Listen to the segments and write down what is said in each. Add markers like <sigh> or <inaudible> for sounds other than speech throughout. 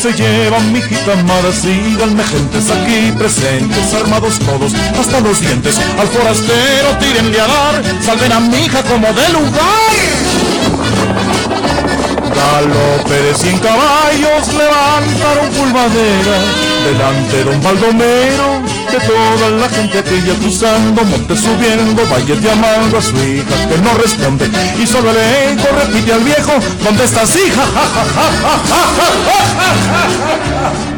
se llevan mi amada, síganme gentes aquí presentes, armados todos hasta los dientes, al forastero tírenle a dar, salven a mi hija como de lugar. Galope de cien caballos levantaron pulvadera, delante don Baldomero, de toda la gente que ya cruzando, monte subiendo, vaya llamando a su hija que no responde, y solo el eco repite al viejo, ¿dónde estás hija? <laughs>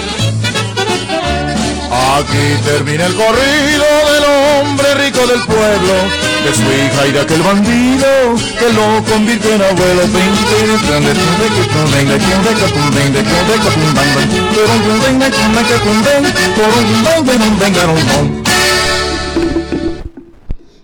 Aquí termina el corrido del hombre rico del pueblo, de su hija y de aquel bandido que lo convirtió en abuelo.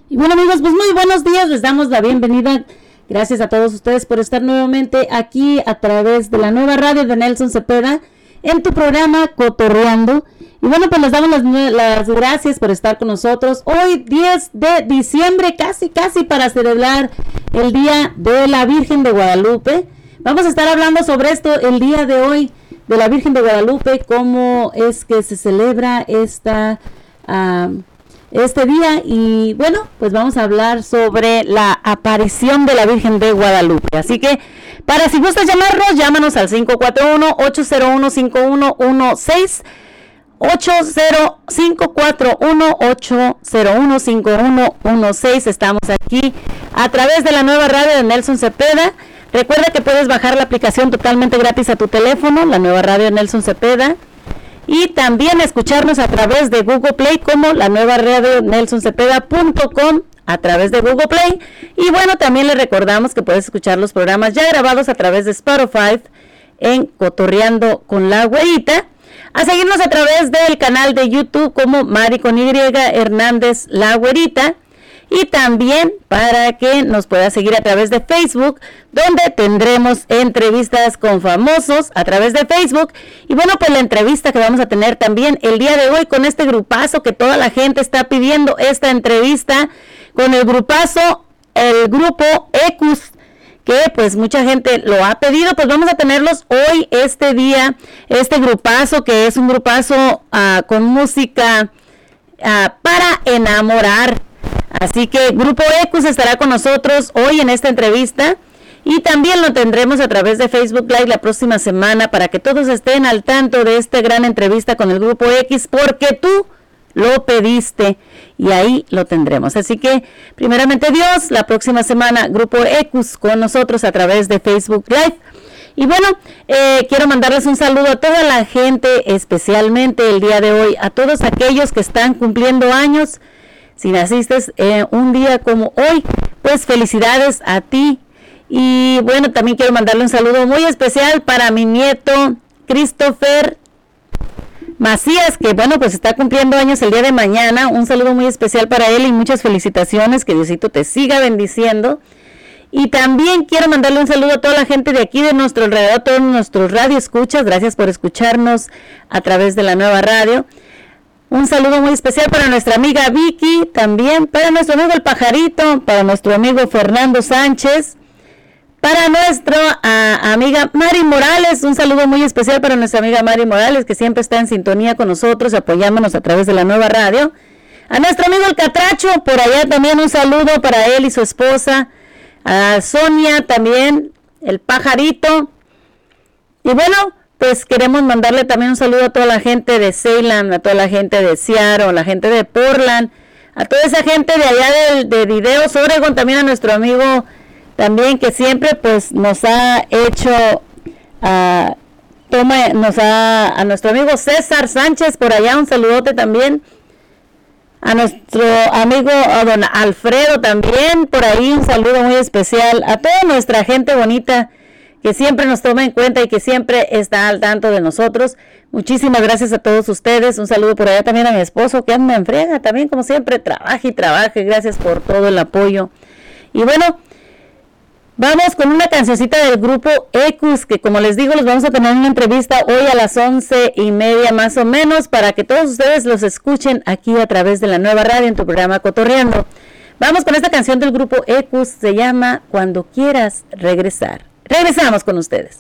Y bueno amigos, pues muy buenos días, les damos la bienvenida. Gracias a todos ustedes por estar nuevamente aquí a través de la nueva radio de Nelson Cepeda en tu programa Cotorreando. Y bueno, pues les damos las, gracias por estar con nosotros. Hoy 10 de diciembre, casi, casi para celebrar el Día de la Virgen de Guadalupe. Vamos a estar hablando sobre esto el día de hoy, de la Virgen de Guadalupe, cómo es que se celebra esta, este día. Y bueno, pues vamos a hablar sobre la aparición de la Virgen de Guadalupe. Así que, para si gustas llamarnos, llámanos al 541-801-5116. 80541-801-5116. Estamos aquí a través de la nueva radio de Nelson Cepeda. Recuerda que puedes bajar la aplicación totalmente gratis a tu teléfono, la nueva radio de Nelson Cepeda. Y también escucharnos a través de Google Play como la nueva radio nelsoncepeda.com a través de Google Play. Y bueno, también le recordamos que puedes escuchar los programas ya grabados a través de Spotify en Cotorreando con la Güeyita a seguirnos a través del canal de YouTube como Mari con Y Hernández La Güerita y también para que nos pueda seguir a través de Facebook, donde tendremos entrevistas con famosos a través de Facebook. Y bueno, pues la entrevista que vamos a tener también el día de hoy con este grupazo que toda la gente está pidiendo esta entrevista con el grupazo, el grupo Ecus que pues mucha gente lo ha pedido, pues vamos a tenerlos hoy, este día, este grupazo que es un grupazo ah, con música ah, para enamorar. Así que Grupo Ecus estará con nosotros hoy en esta entrevista y también lo tendremos a través de Facebook Live la próxima semana para que todos estén al tanto de esta gran entrevista con el Grupo X porque tú lo pediste y ahí lo tendremos. Así que, primeramente Dios, la próxima semana, Grupo Ecus con nosotros a través de Facebook Live. Y bueno, eh, quiero mandarles un saludo a toda la gente, especialmente el día de hoy, a todos aquellos que están cumpliendo años. Si naciste eh, un día como hoy, pues felicidades a ti. Y bueno, también quiero mandarle un saludo muy especial para mi nieto Christopher Macías, que bueno, pues está cumpliendo años el día de mañana. Un saludo muy especial para él y muchas felicitaciones. Que Diosito te siga bendiciendo. Y también quiero mandarle un saludo a toda la gente de aquí, de nuestro alrededor, a todos nuestros radio escuchas. Gracias por escucharnos a través de la nueva radio. Un saludo muy especial para nuestra amiga Vicky, también para nuestro amigo El Pajarito, para nuestro amigo Fernando Sánchez, para nuestra amiga Mari Morales, un saludo muy especial para nuestra amiga Mari Morales, que siempre está en sintonía con nosotros, apoyándonos a través de la nueva radio. A nuestro amigo El Catracho, por allá también un saludo para él y su esposa. A Sonia también, El Pajarito. Y bueno, pues queremos mandarle también un saludo a toda la gente de Ceylan, a toda la gente de Seattle, a la gente de Portland, a toda esa gente de allá de, de Videos Oregon, también a nuestro amigo también que siempre pues nos ha hecho toma nos ha a nuestro amigo César Sánchez por allá un saludote también a nuestro amigo don Alfredo también por ahí un saludo muy especial a toda nuestra gente bonita que siempre nos toma en cuenta y que siempre está al tanto de nosotros. Muchísimas gracias a todos ustedes. Un saludo por allá también a mi esposo que anda en friega, también como siempre trabaja y trabaje. Gracias por todo el apoyo. Y bueno, Vamos con una cancioncita del grupo Ecus, que como les digo, los vamos a tener una entrevista hoy a las once y media más o menos, para que todos ustedes los escuchen aquí a través de la nueva radio en tu programa Cotorreando. Vamos con esta canción del grupo Ecus, se llama Cuando quieras regresar. Regresamos con ustedes.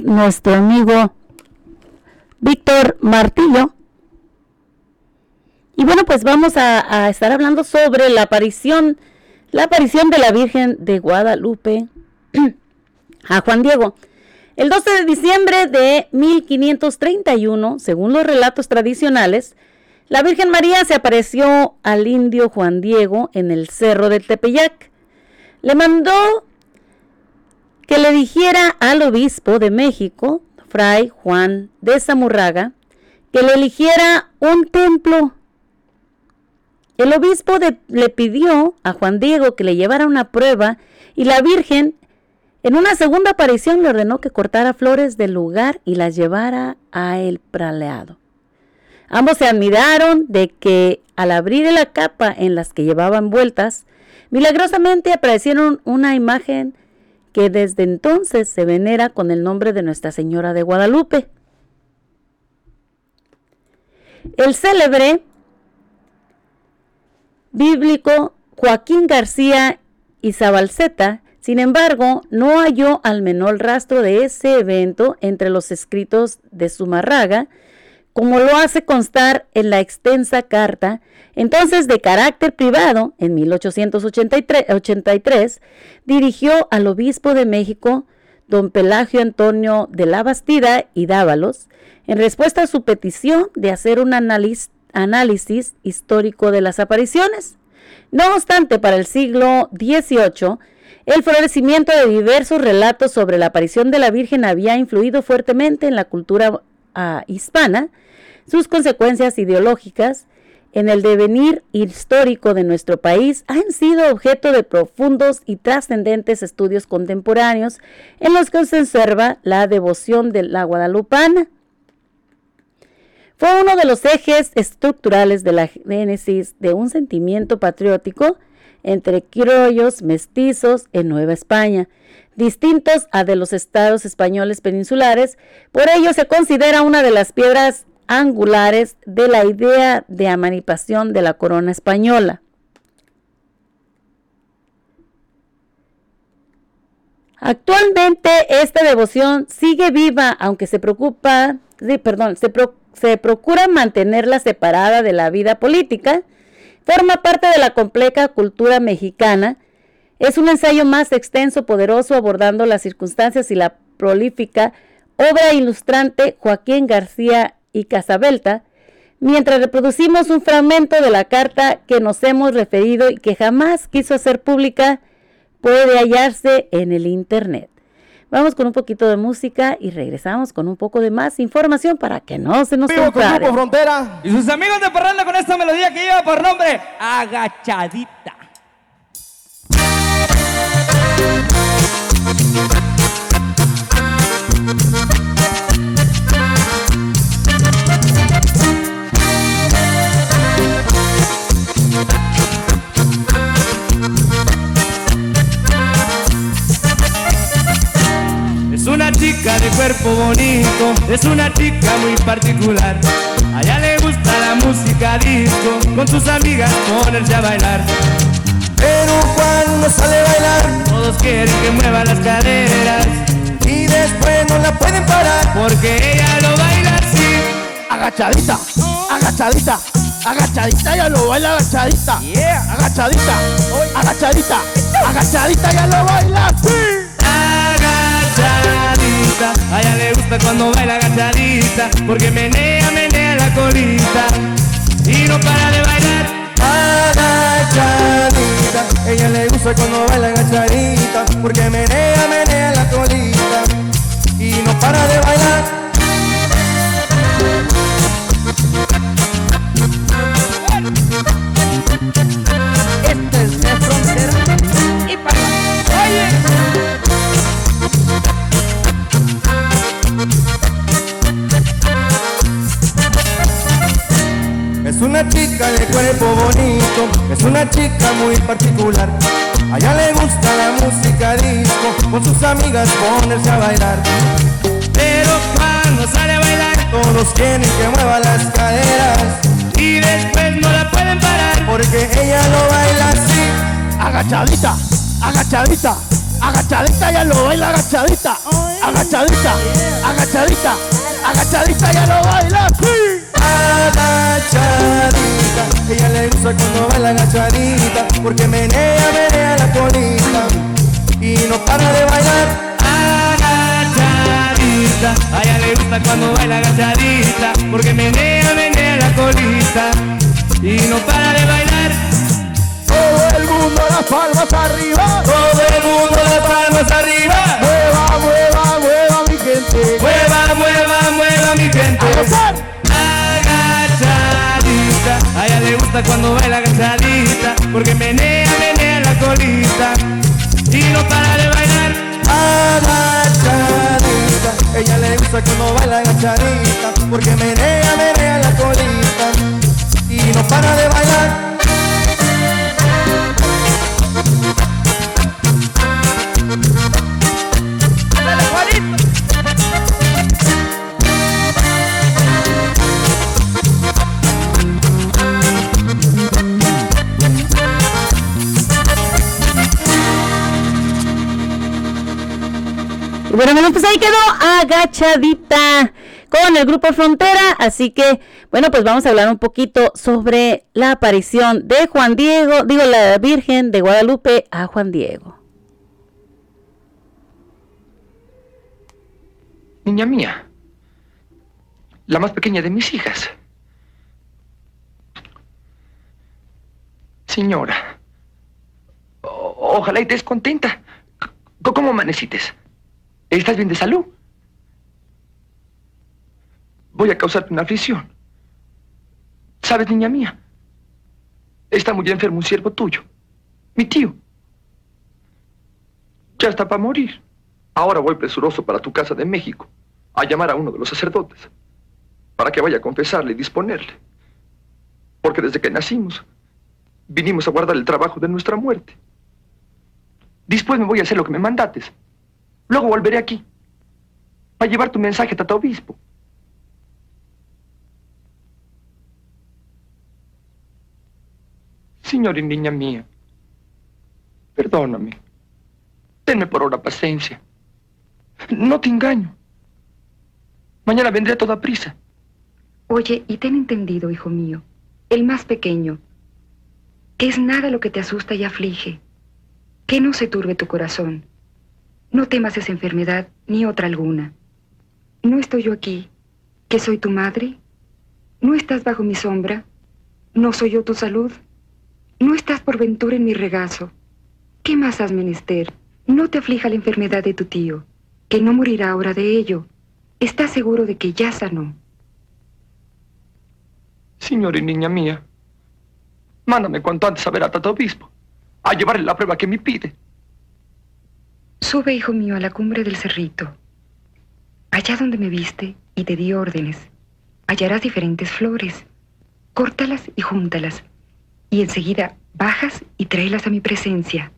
Nuestro amigo Víctor Martillo. Y bueno, pues vamos a, a, estar hablando sobre la aparición, la aparición de la Virgen de Guadalupe <clears throat> a Juan Diego. El 12 de diciembre de 1531, según los relatos tradicionales, la Virgen María se apareció al indio Juan Diego en el cerro del Tepeyac. Le mandó que le dijera al obispo de México, Fray Juan de Zamurraga, que le eligiera un templo. El obispo le pidió a Juan Diego que le llevara una prueba y la Virgen en una segunda aparición le ordenó que cortara flores del lugar y las llevara a el praleado. Ambos se admiraron de que al abrir la capa en las que llevaban vueltas, milagrosamente aparecieron una imagen que desde entonces se venera con el nombre de Nuestra Señora de Guadalupe. El célebre bíblico Joaquín García Izabalceta, sin embargo, no halló al menor rastro de ese evento entre los escritos de Zumarraga, como lo hace constar en la extensa carta, entonces de carácter privado, en 1883, dirigió al obispo de México, don Pelagio Antonio de la Bastida y Dávalos, en respuesta a su petición de hacer un análisis histórico de las apariciones. No obstante, para el siglo XVIII, el florecimiento de diversos relatos sobre la aparición de la Virgen había influido fuertemente en la cultura uh, hispana, sus consecuencias ideológicas en el devenir histórico de nuestro país han sido objeto de profundos y trascendentes estudios contemporáneos en los que se observa la devoción de la guadalupana. Fue uno de los ejes estructurales de la génesis de un sentimiento patriótico entre criollos mestizos en Nueva España, distintos a de los estados españoles peninsulares. Por ello se considera una de las piedras angulares de la idea de amanipación de la corona española. Actualmente esta devoción sigue viva, aunque se preocupa, perdón, se, se procura mantenerla separada de la vida política, forma parte de la compleja cultura mexicana, es un ensayo más extenso, poderoso, abordando las circunstancias y la prolífica obra ilustrante Joaquín García y Casabelta, mientras reproducimos un fragmento de la carta que nos hemos referido y que jamás quiso hacer pública, puede hallarse en el Internet. Vamos con un poquito de música y regresamos con un poco de más información para que no se nos. Frontera y sus amigos de Parranda con esta melodía que lleva por nombre Agachadita. Chica de cuerpo bonito, es una chica muy particular. A ella le gusta la música disco, con sus amigas ponerse a bailar. Pero cuando sale a bailar, todos quieren que mueva las caderas. Y después no la pueden parar, porque ella lo baila así. Agachadita, agachadita, agachadita, ya lo baila agachadita. Yeah. Agachadita, agachadita, agachadita, ya lo baila así. A ella le gusta cuando baila agachadita, porque menea, menea la colita y no para de bailar. Agachadita, ella le gusta cuando baila agachadita, porque menea, menea la colita y no para de bailar. Es una chica muy particular. A ella le gusta la música disco, con sus amigas ponerse a bailar. Pero cuando sale a bailar, Todos quieren que mueva las caderas, y después no la pueden parar. porque ella lo baila así. Agachadita, agachadita, agachadita ya lo baila, agachadita, agachadita, agachadita, agachadita ya lo baila, Agachadita, ella le gusta cuando baila agachadita, porque menea, menea la colita y no para de bailar. Agachadita, a ella le gusta cuando baila agachadita, porque menea, menea la colita y no para de bailar. Todo el mundo las palmas arriba, todo el mundo las palmas arriba. Mueva, mueva, mueva mi gente. Mueva, mueva, mueva mi gente. Le gusta cuando baila agachadita, porque menea, menea la colita y no para de bailar. Agachadita, ella le gusta cuando baila agachadita, porque menea, menea la colita y no para de bailar. Bueno, pues ahí quedó agachadita con el grupo Frontera, así que bueno, pues vamos a hablar un poquito sobre la aparición de Juan Diego, digo la Virgen de Guadalupe a Juan Diego. Niña mía, la más pequeña de mis hijas. Señora, ojalá y estés contenta. ¿Cómo amanecites? ¿Estás bien de salud? Voy a causarte una aflicción. ¿Sabes, niña mía? Está muy enfermo un siervo tuyo, mi tío. Ya está para morir. Ahora voy presuroso para tu casa de México a llamar a uno de los sacerdotes para que vaya a confesarle y disponerle. Porque desde que nacimos, vinimos a guardar el trabajo de nuestra muerte. Después me voy a hacer lo que me mandates. Luego volveré aquí para llevar tu mensaje a tu obispo. Señor y niña mía, perdóname. Tenme por ahora paciencia. No te engaño. Mañana vendré a toda prisa. Oye, y ten entendido, hijo mío, el más pequeño, que es nada lo que te asusta y aflige, que no se turbe tu corazón no temas esa enfermedad ni otra alguna. ¿No estoy yo aquí, que soy tu madre? ¿No estás bajo mi sombra? ¿No soy yo tu salud? ¿No estás por ventura en mi regazo? ¿Qué más has menester? No te aflija la enfermedad de tu tío, que no morirá ahora de ello. ¿Estás seguro de que ya sanó? Y niña mía, mándame cuanto antes a ver a Tato Obispo, a llevarle la prueba que me pide. Sube, hijo mío, a la cumbre del cerrito. Allá donde me viste y te di órdenes, hallarás diferentes flores. Córtalas y júntalas, y enseguida bajas y tráelas a mi presencia.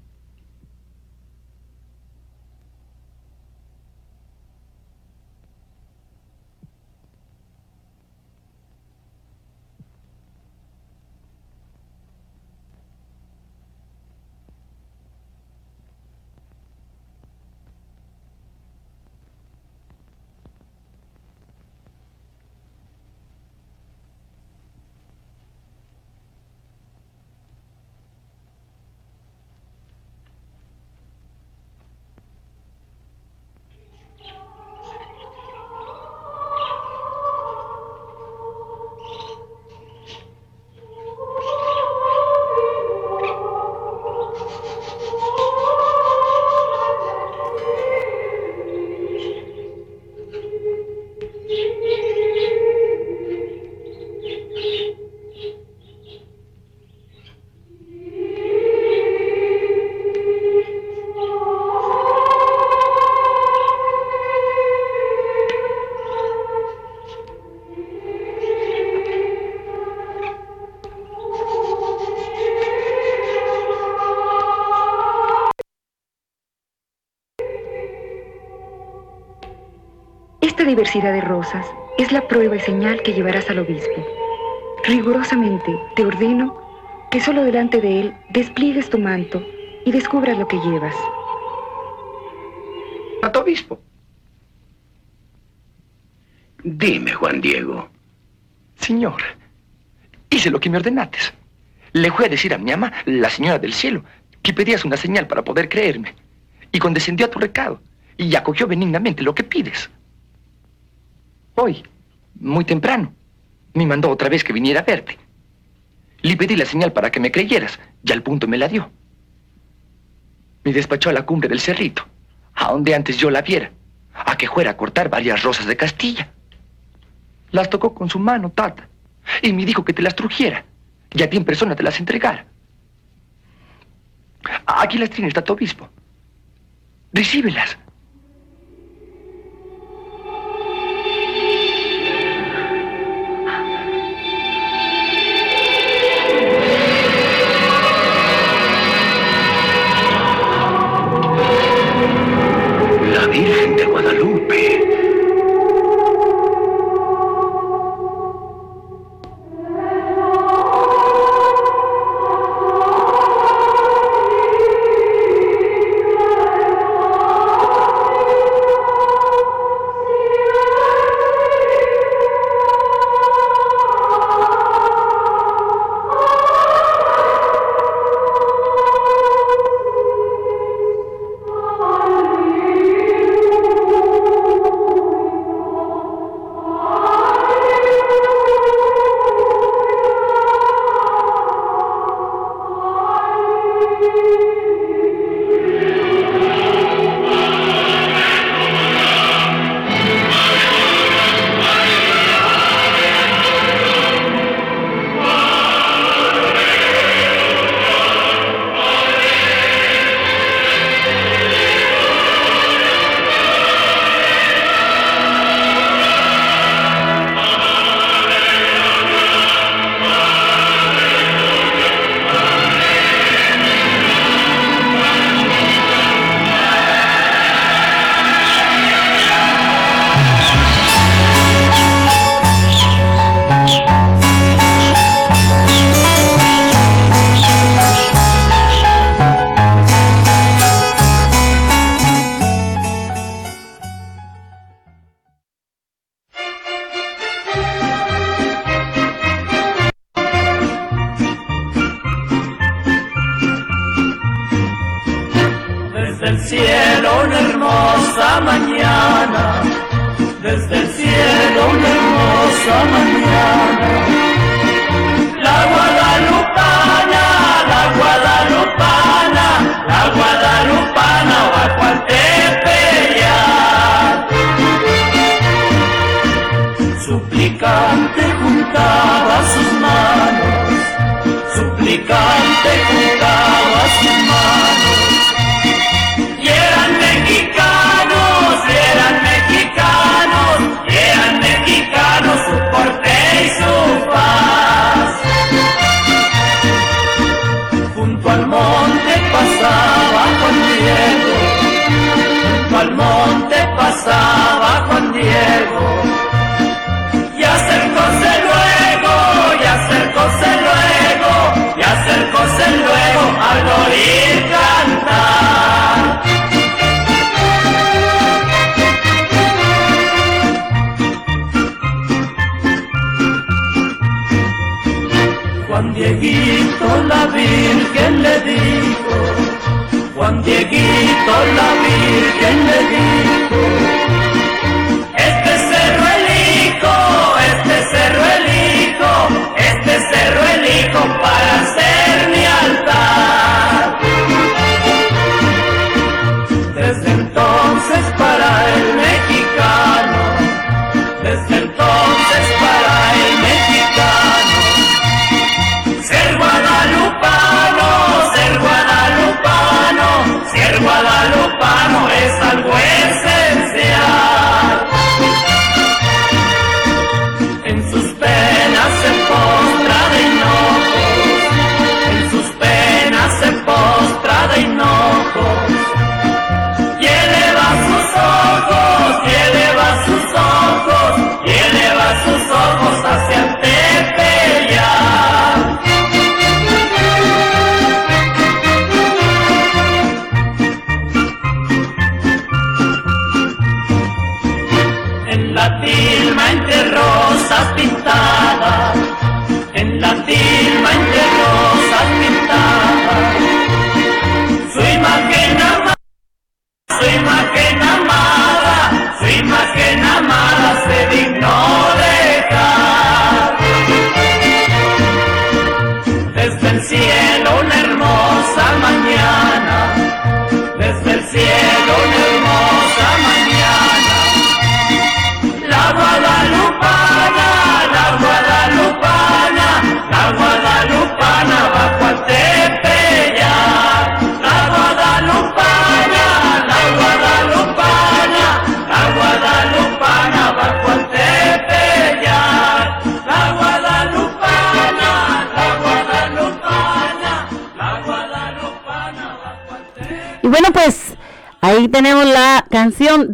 Diversidad de rosas es la prueba y señal que llevarás al obispo. Rigurosamente te ordeno que solo delante de él despliegues tu manto y descubras lo que llevas. Santo Obispo. Dime, Juan Diego. Señor, hice lo que me ordenates. Le fui a decir a mi ama, la señora del cielo, que pedías una señal para poder creerme. Y condescendió a tu recado y acogió benignamente lo que pides. Hoy, muy temprano, me mandó otra vez que viniera a verte. Le pedí la señal para que me creyeras y al punto me la dio. Me despachó a la cumbre del cerrito, a donde antes yo la viera, a que fuera a cortar varias rosas de Castilla. Las tocó con su mano, tata, y me dijo que te las trujera y a ti en persona te las entregara. Aquí las tiene, tu obispo. Recíbelas.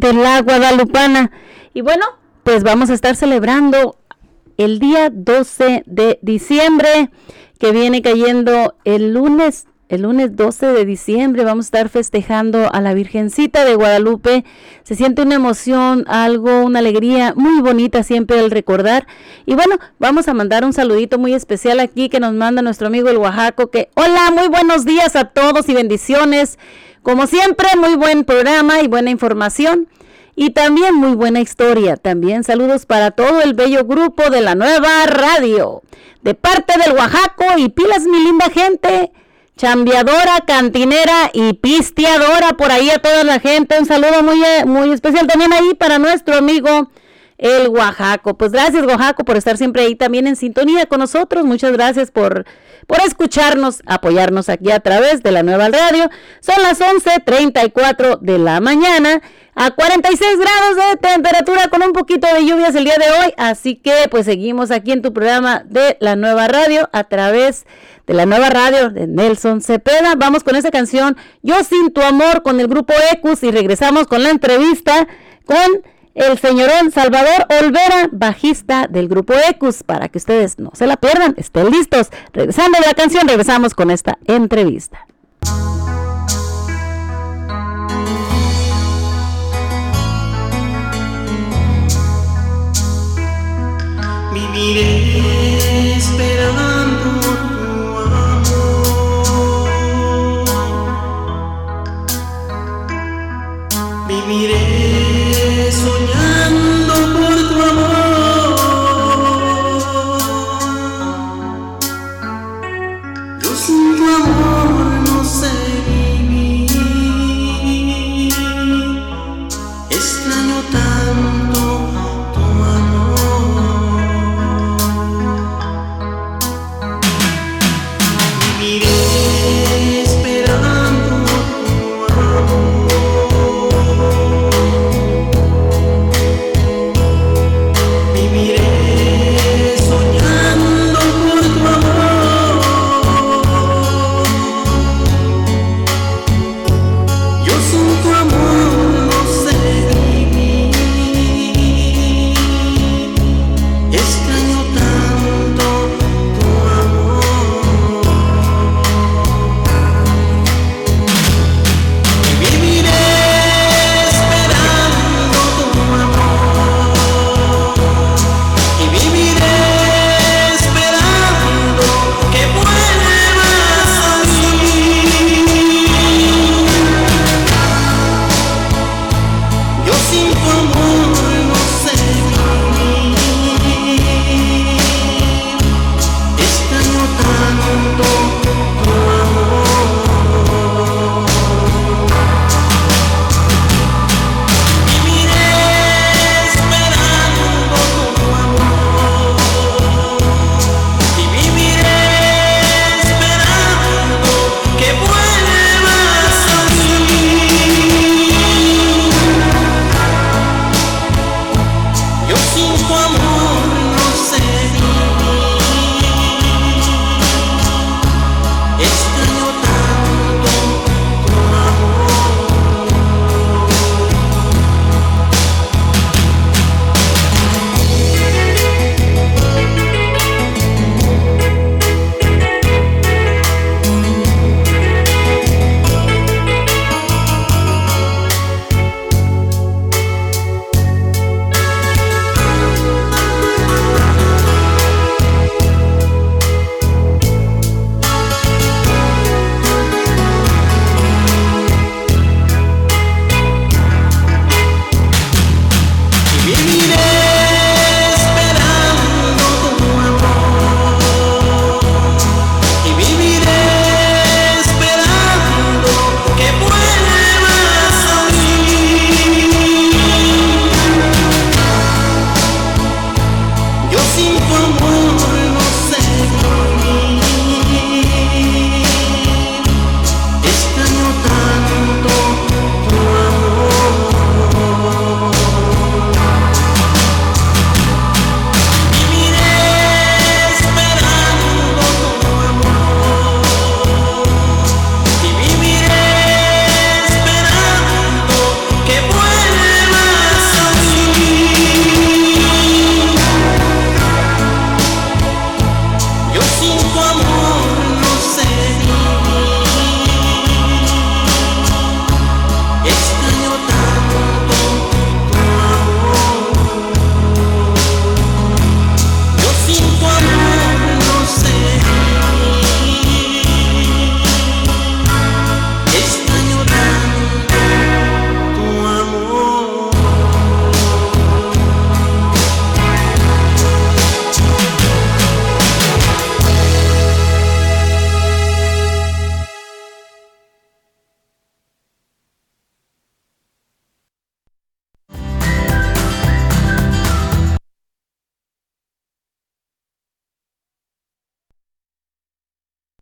De la Guadalupana. Y bueno, pues vamos a estar celebrando el día 12 de diciembre, que viene cayendo el lunes el lunes 12 de diciembre vamos a estar festejando a la Virgencita de Guadalupe. Se siente una emoción, algo, una alegría muy bonita siempre al recordar. Y bueno, vamos a mandar un saludito muy especial aquí que nos manda nuestro amigo el Oaxaco. Que hola, muy buenos días a todos y bendiciones. Como siempre, muy buen programa y buena información. Y también muy buena historia. También saludos para todo el bello grupo de la nueva radio. De parte del Oaxaco y pilas mi linda gente chambeadora, cantinera y pisteadora por ahí a toda la gente. Un saludo muy, eh, muy especial también ahí para nuestro amigo el Oaxaco. Pues gracias Oaxaco por estar siempre ahí también en sintonía con nosotros. Muchas gracias por, por escucharnos, apoyarnos aquí a través de la nueva radio. Son las 11.34 de la mañana a 46 grados de temperatura con un poquito de lluvias el día de hoy. Así que pues seguimos aquí en tu programa de la nueva radio a través de la nueva radio de Nelson Cepeda. Vamos con esa canción Yo sin tu amor con el grupo Ecus y regresamos con la entrevista con el señorón Salvador Olvera, bajista del grupo Ecus, para que ustedes no se la pierdan, estén listos. Regresando de la canción, regresamos con esta entrevista. Viviré esperando tu amor. Viviré た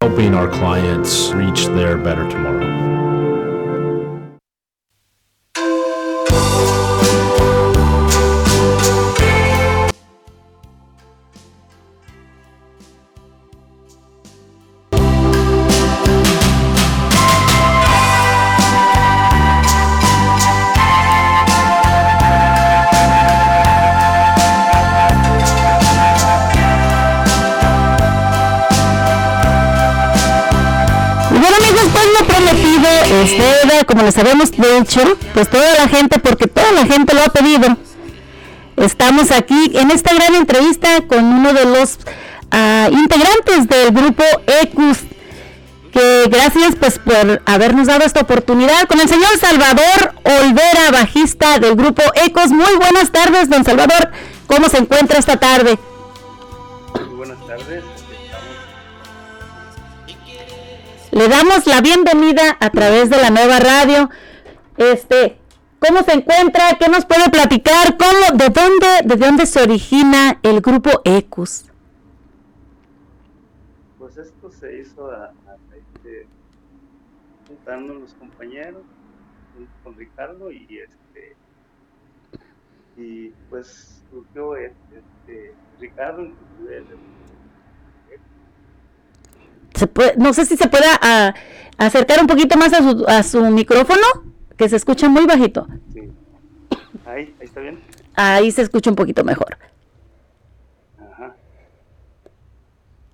helping our clients reach their better tomorrow. Pues toda la gente, porque toda la gente lo ha pedido. Estamos aquí en esta gran entrevista con uno de los ah, integrantes del grupo ECUS, que gracias pues por habernos dado esta oportunidad con el señor Salvador Olvera, bajista del grupo ECUS. Muy buenas tardes, don Salvador. ¿Cómo se encuentra esta tarde? Muy buenas tardes. Le damos la bienvenida a través de la nueva radio. Este, ¿cómo se encuentra? ¿Qué nos puede platicar? ¿Cómo, de dónde, de dónde se origina el grupo ECUS? Pues esto se hizo a, a raíz de juntarnos los compañeros junto con Ricardo y este y pues surgió este, este, Ricardo él, Se puede- no sé si se pueda ah, acercar un poquito más a su, a su micrófono, que se escucha muy bajito. ahí, ahí está bien. Ahí se escucha un poquito mejor. Ajá.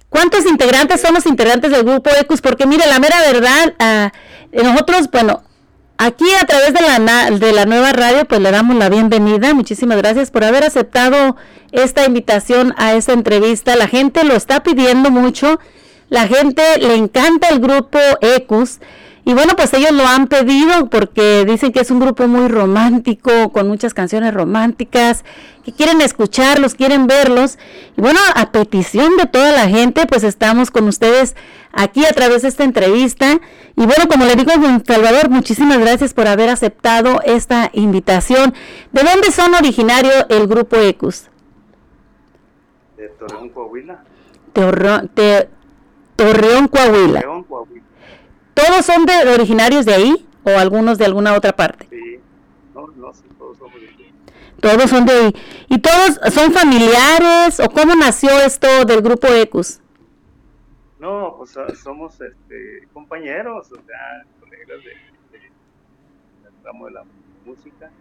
¿Cuántos integrantes son los integrantes del grupo ECUS? Porque mire, la mera verdad, ah, nosotros, bueno, aquí a través de la, de la nueva radio, pues le damos la bienvenida. Muchísimas gracias por haber aceptado esta invitación a esta entrevista. La gente lo está pidiendo mucho. La gente le encanta el grupo ECUS. Y bueno, pues ellos lo han pedido porque dicen que es un grupo muy romántico, con muchas canciones románticas, que quieren escucharlos, quieren verlos. Y bueno, a petición de toda la gente, pues estamos con ustedes aquí a través de esta entrevista. Y bueno, como le digo, don Salvador, muchísimas gracias por haber aceptado esta invitación. ¿De dónde son originario el grupo ECUS? De Torreón, Coahuila. Te- Torreón, Coahuila. Torreón, Coahuila. ¿Todos son de, originarios de ahí o algunos de alguna otra parte? Sí. No, no, sí, todos somos de aquí. Todos son de ahí. ¿Y todos son familiares o cómo nació esto del grupo ECUS? No, pues somos este, compañeros, o sea, colegas de, de, del ramo de la música.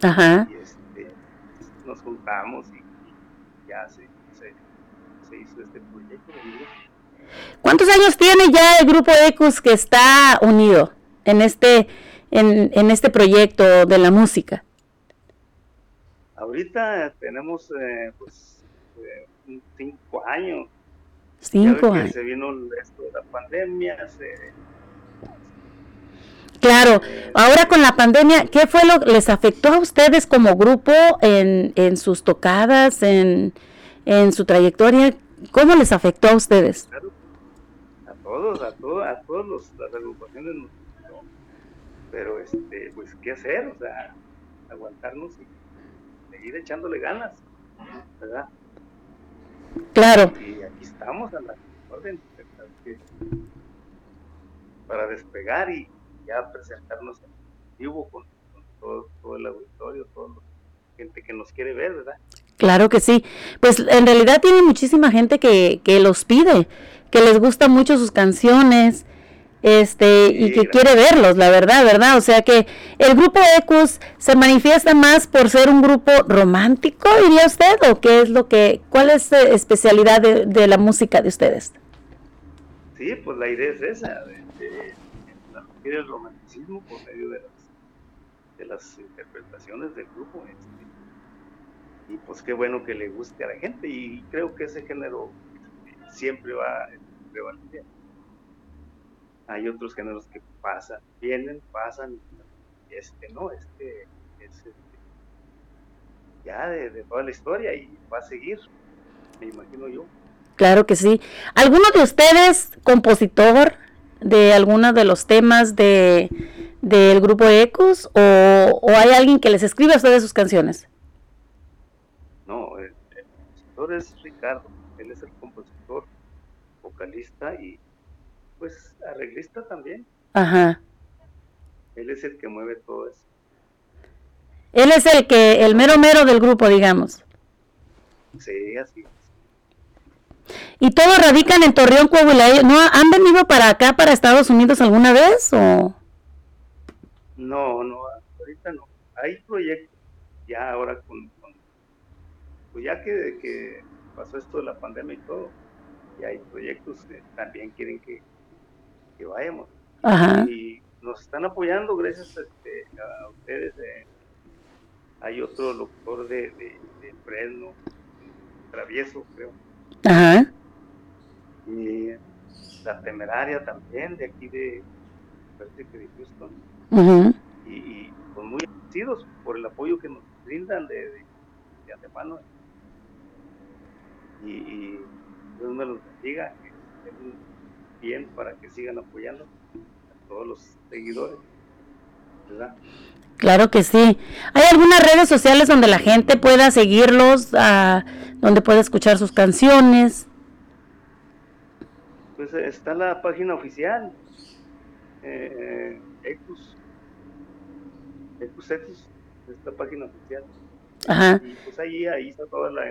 Ajá. Y este, nos juntamos y, y ya se, se, se hizo este proyecto. del grupo. ¿Cuántos años tiene ya el grupo ECUS que está unido en este, en, en este proyecto de la música? Ahorita tenemos eh, pues eh, cinco años. Cinco años. Se vino esto de la pandemia, se, Claro, ahora con la pandemia, ¿qué fue lo que les afectó a ustedes como grupo en, en sus tocadas, en, en su trayectoria? ¿Cómo les afectó a ustedes? a todos, a todos, a todos los, las agrupaciones nos afectó. Pero este, pues qué hacer, o sea, aguantarnos y seguir echándole ganas, ¿verdad? Claro. Y aquí estamos a la orden para despegar y ya presentarnos en vivo con, con todo, todo el auditorio, toda la gente que nos quiere ver, ¿verdad? Claro que sí. Pues en realidad tiene muchísima gente que, que los pide, que les gustan mucho sus canciones, este, y que quiere verlos, la verdad, ¿verdad? O sea que el grupo Ecus se manifiesta más por ser un grupo romántico, diría usted, o qué es lo que, cuál es la especialidad de, de la música de ustedes? Sí, pues la idea es esa, de, de transmitir el romanticismo por medio de las, de las interpretaciones del grupo. este. Y pues qué bueno que le guste a la gente y creo que ese género siempre va a prevalecer. Hay otros géneros que pasan, vienen, pasan, este no, este es este, ya de, de toda la historia y va a seguir, me imagino yo. Claro que sí. ¿Alguno de ustedes compositor de alguno de los temas de del grupo Ecos o, o hay alguien que les escribe a ustedes sus canciones? Compositor es Ricardo, él es el compositor, vocalista y, pues arreglista también. Ajá. Él es el que mueve todo eso. Él es el que, el mero mero del grupo, digamos. Sí, así. ¿Y todos radican en Torreón, Coahuila? ¿No han venido para acá, para Estados Unidos alguna vez o...? No, no, ahorita no. Hay proyectos ya ahora con- pues ya que, que pasó esto de la pandemia y todo, ya hay proyectos que también quieren que, que vayamos. Ajá. Y nos están apoyando gracias este, a ustedes. eh. Hay otro locutor de, de, de Fresno, Travieso, creo. Ajá. Y la temeraria también, de aquí de, parece que de Houston. Ujú. Y, y pues muy agradecidos por el apoyo que nos brindan de, de, de antemano. Y, y Dios me los bendiga, bien para que sigan apoyando a todos los seguidores. ¿Verdad? Claro que sí. ¿Hay algunas redes sociales donde la gente pueda seguirlos, ah, donde pueda escuchar sus canciones? Pues eh, está la página oficial, eh, Ecus, Ecus Ecus, es la página oficial. Ajá. Y pues ahí, ahí está toda la,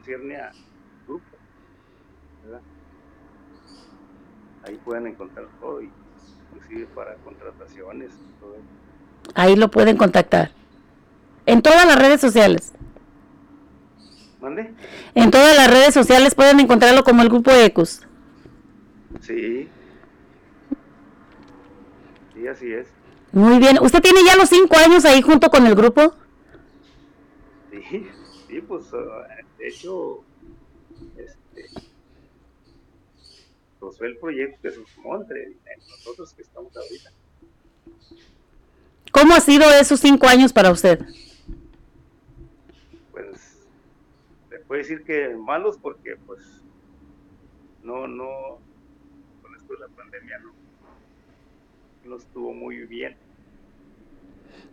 concierne a grupo, ¿verdad? Ahí pueden encontrar todo, inclusive para contrataciones todo. Ahí lo pueden contactar. En todas las redes sociales. ¿Mande? En todas las redes sociales pueden encontrarlo como el grupo Ecus. Sí. Sí, así es. Muy bien. ¿Usted tiene ya los cinco años ahí junto con el grupo? Sí, sí, pues ah, de hecho, este, pues fue el proyecto que se sumó entre, nosotros que estamos ahorita. ¿Cómo ha sido esos cinco años para usted? Pues se puede decir que malos porque pues no, no, con esto de la pandemia no, no estuvo muy bien.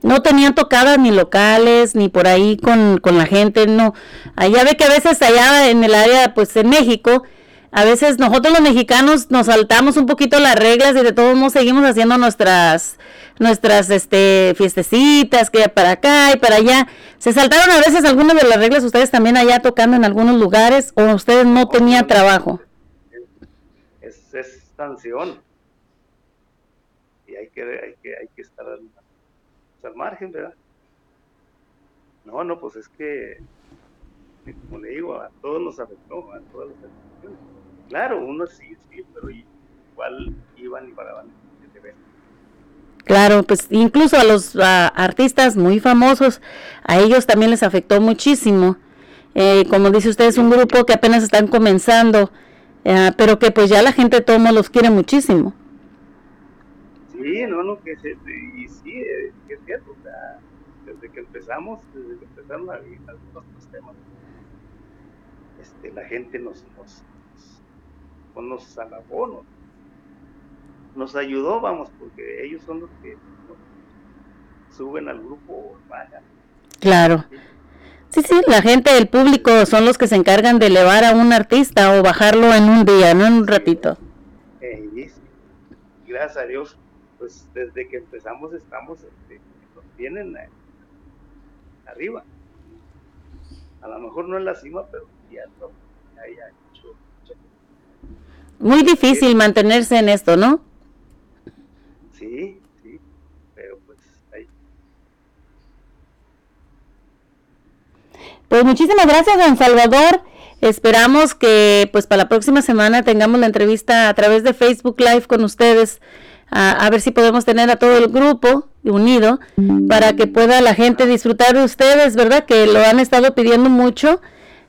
No tenían tocadas ni locales, ni por ahí con, con la gente, no. Allá ve que a veces allá en el área, pues en México, a veces nosotros los mexicanos nos saltamos un poquito las reglas y de todos modos seguimos haciendo nuestras nuestras este fiestecitas que para acá y para allá. ¿Se saltaron a veces algunas de las reglas ustedes también allá tocando en algunos lugares o ustedes no tenían trabajo? Es, es sanción y hay que, hay que, hay que estar al, al margen, ¿verdad? No, no, pues es que, como le digo, a todos nos afectó, a todas las afectaciones. Claro, unos sí, sí, pero igual iban y paraban el evento. Claro, pues incluso a los artistas muy famosos, a ellos también les afectó muchísimo. Eh, como dice usted, es un grupo que apenas están comenzando, eh, pero que pues ya la gente modos los quiere muchísimo. Sí, no, no, que se, y sí, que es cierto, o sea, desde que empezamos, desde que empezaron a vivir algunos temas, este, la gente nos, nos, nos, nos alabó, nos, nos ayudó, vamos, porque ellos son los que suben al grupo urbana. Claro. Sí, sí, la gente, el público son los que se encargan de elevar a un artista o bajarlo en un día, no en un ratito. Eh, gracias a Dios, pues desde que empezamos estamos, este, nos tienen eh, arriba. A lo mejor no en la cima, pero ya no, mucho- Muy difícil mantenerse en esto, ¿no? Sí, sí, pero pues ahí. Pues muchísimas gracias, don Salvador. Esperamos que pues para la próxima semana tengamos la entrevista a través de Facebook Live con ustedes, a, a ver si podemos tener a todo el grupo unido para que pueda la gente disfrutar de ustedes, ¿verdad? Que lo han estado pidiendo mucho,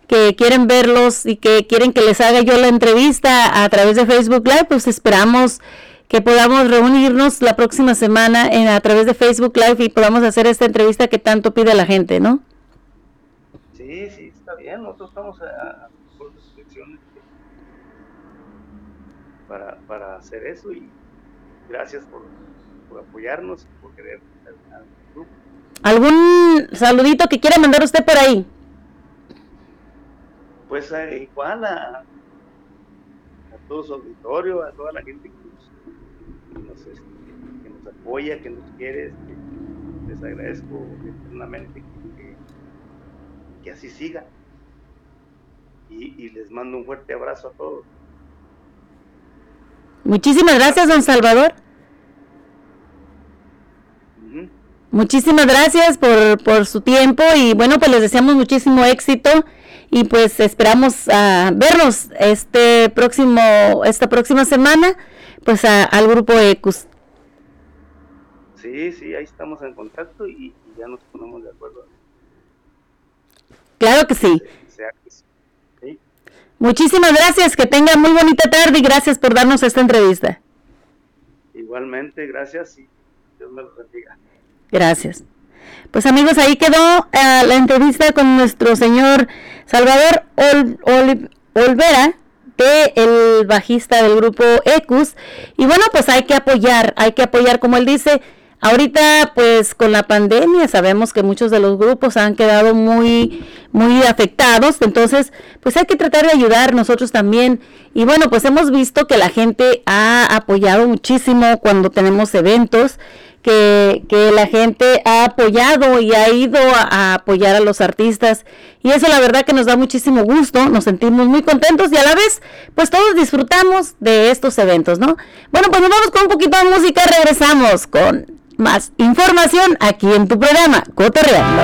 que quieren verlos y que quieren que les haga yo la entrevista a través de Facebook Live, pues esperamos que podamos reunirnos la próxima semana en, a través de Facebook Live y podamos hacer esta entrevista que tanto pide la gente, ¿no? Sí, sí, está bien, nosotros estamos a, a por para, para hacer eso y gracias por, por apoyarnos y por querer al- grupo. ¿Algún saludito que quiera mandar usted por ahí? Pues eh, igual a, a todo su auditorio, a toda la gente que nos, este, que nos apoya, que nos quiere. Este, les agradezco eternamente que, que así siga. Y, y les mando un fuerte abrazo a todos. Muchísimas gracias, don Salvador. Muchísimas gracias por, por su tiempo y bueno, pues les deseamos muchísimo éxito y pues esperamos a vernos este próximo, esta próxima semana, pues al grupo ECUS. Sí, sí, ahí estamos en contacto y, ya nos ponemos de acuerdo. Claro que sí. Muchísimas gracias, que tenga muy bonita tarde y gracias por darnos esta entrevista. Igualmente, gracias y Dios me los bendiga. Gracias. Pues amigos, ahí quedó eh, la entrevista con nuestro señor Salvador Olvera, de el bajista del grupo Ecus. Y bueno, pues hay que apoyar, hay que apoyar, como él dice, Ahorita, pues con la pandemia, sabemos que muchos de los grupos han quedado muy, muy afectados, entonces, pues hay que tratar de ayudar nosotros también. Y bueno, pues hemos visto que la gente ha apoyado muchísimo cuando tenemos eventos, que, que la gente ha apoyado y ha ido a, apoyar a los artistas. Y eso la verdad que nos da muchísimo gusto, nos sentimos muy contentos y a la vez, pues todos disfrutamos de estos eventos, ¿no? Bueno, pues nos vamos con un poquito de música, regresamos con más información aquí en tu programa, Cotorreando.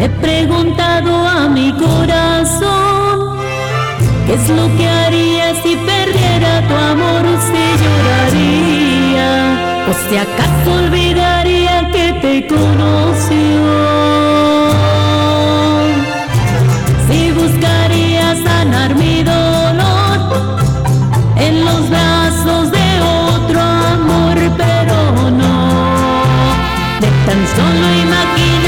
He preguntado a mi corazón qué es lo que haría si perdiera tu amor, si lloraría ¿O si acaso olvidaría que te conoció? Si buscaría sanar mi dolor en los brazos de otro amor, pero no, de tan solo imaginar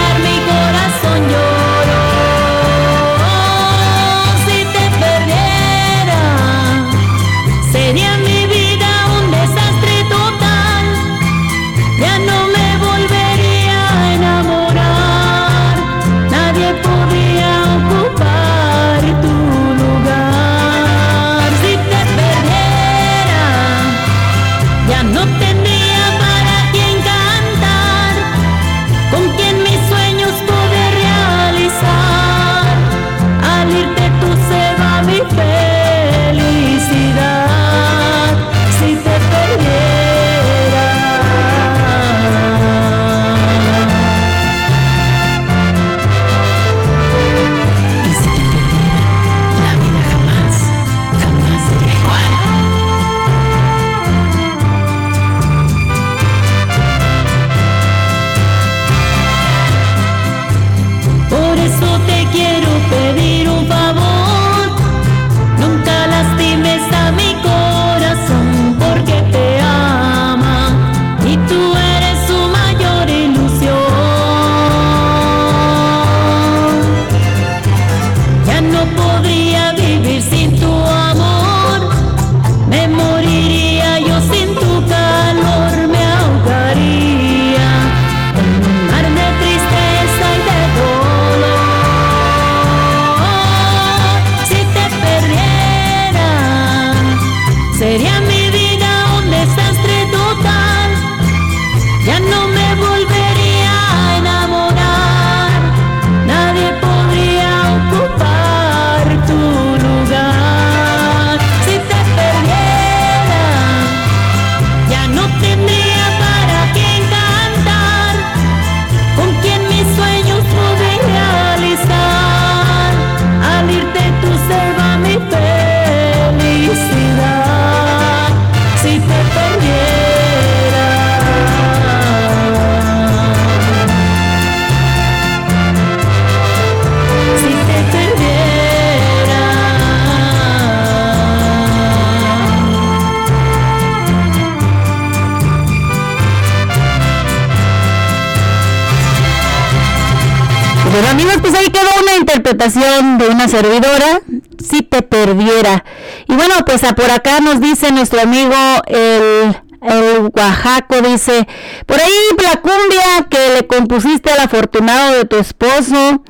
servidora, si te perdiera. Y bueno, pues por acá nos dice nuestro amigo el, el Oaxaco, dice, por ahí la cumbia que le compusiste al afortunado de tu esposo,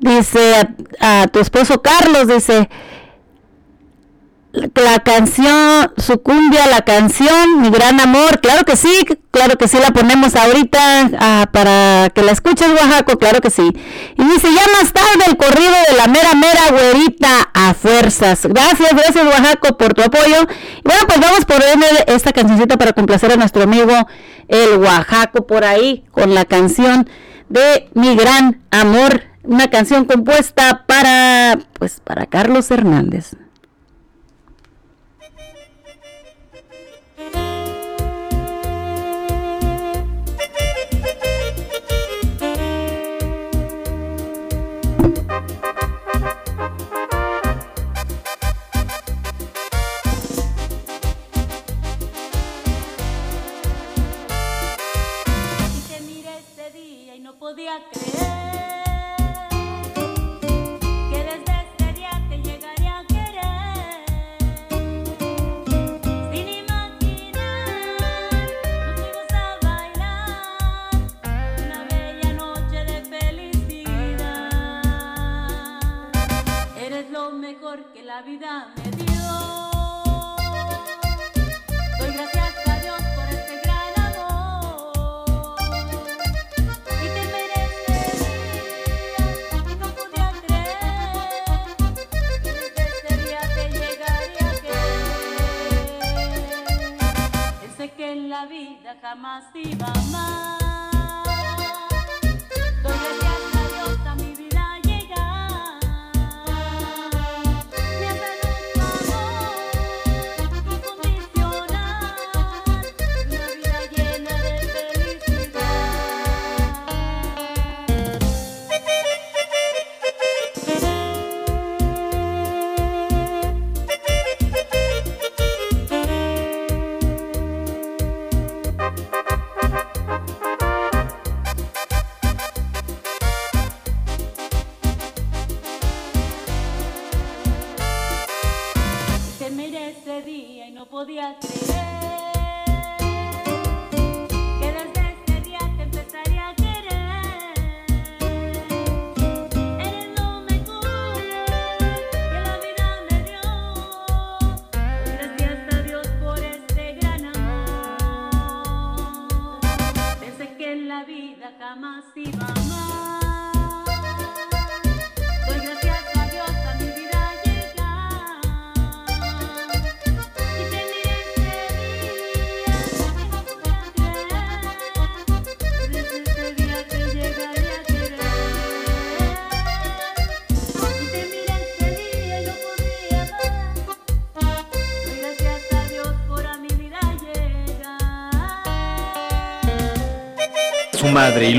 dice a tu esposo Carlos, dice, la canción, su cumbia, la canción, mi gran amor, claro que sí, claro que sí la ponemos ahorita ah, para que la escuches Oaxaco, claro que sí. Y dice, ya más tarde el corrido de la mera mera güerita a fuerzas. Gracias, gracias Oaxaco por tu apoyo. Y bueno, pues vamos por esta cancioncita para complacer a nuestro amigo el Oaxaco por ahí con la canción de mi gran amor, una canción compuesta para, pues, para Carlos Hernández. La vida me dio. en la vida jamás iba más.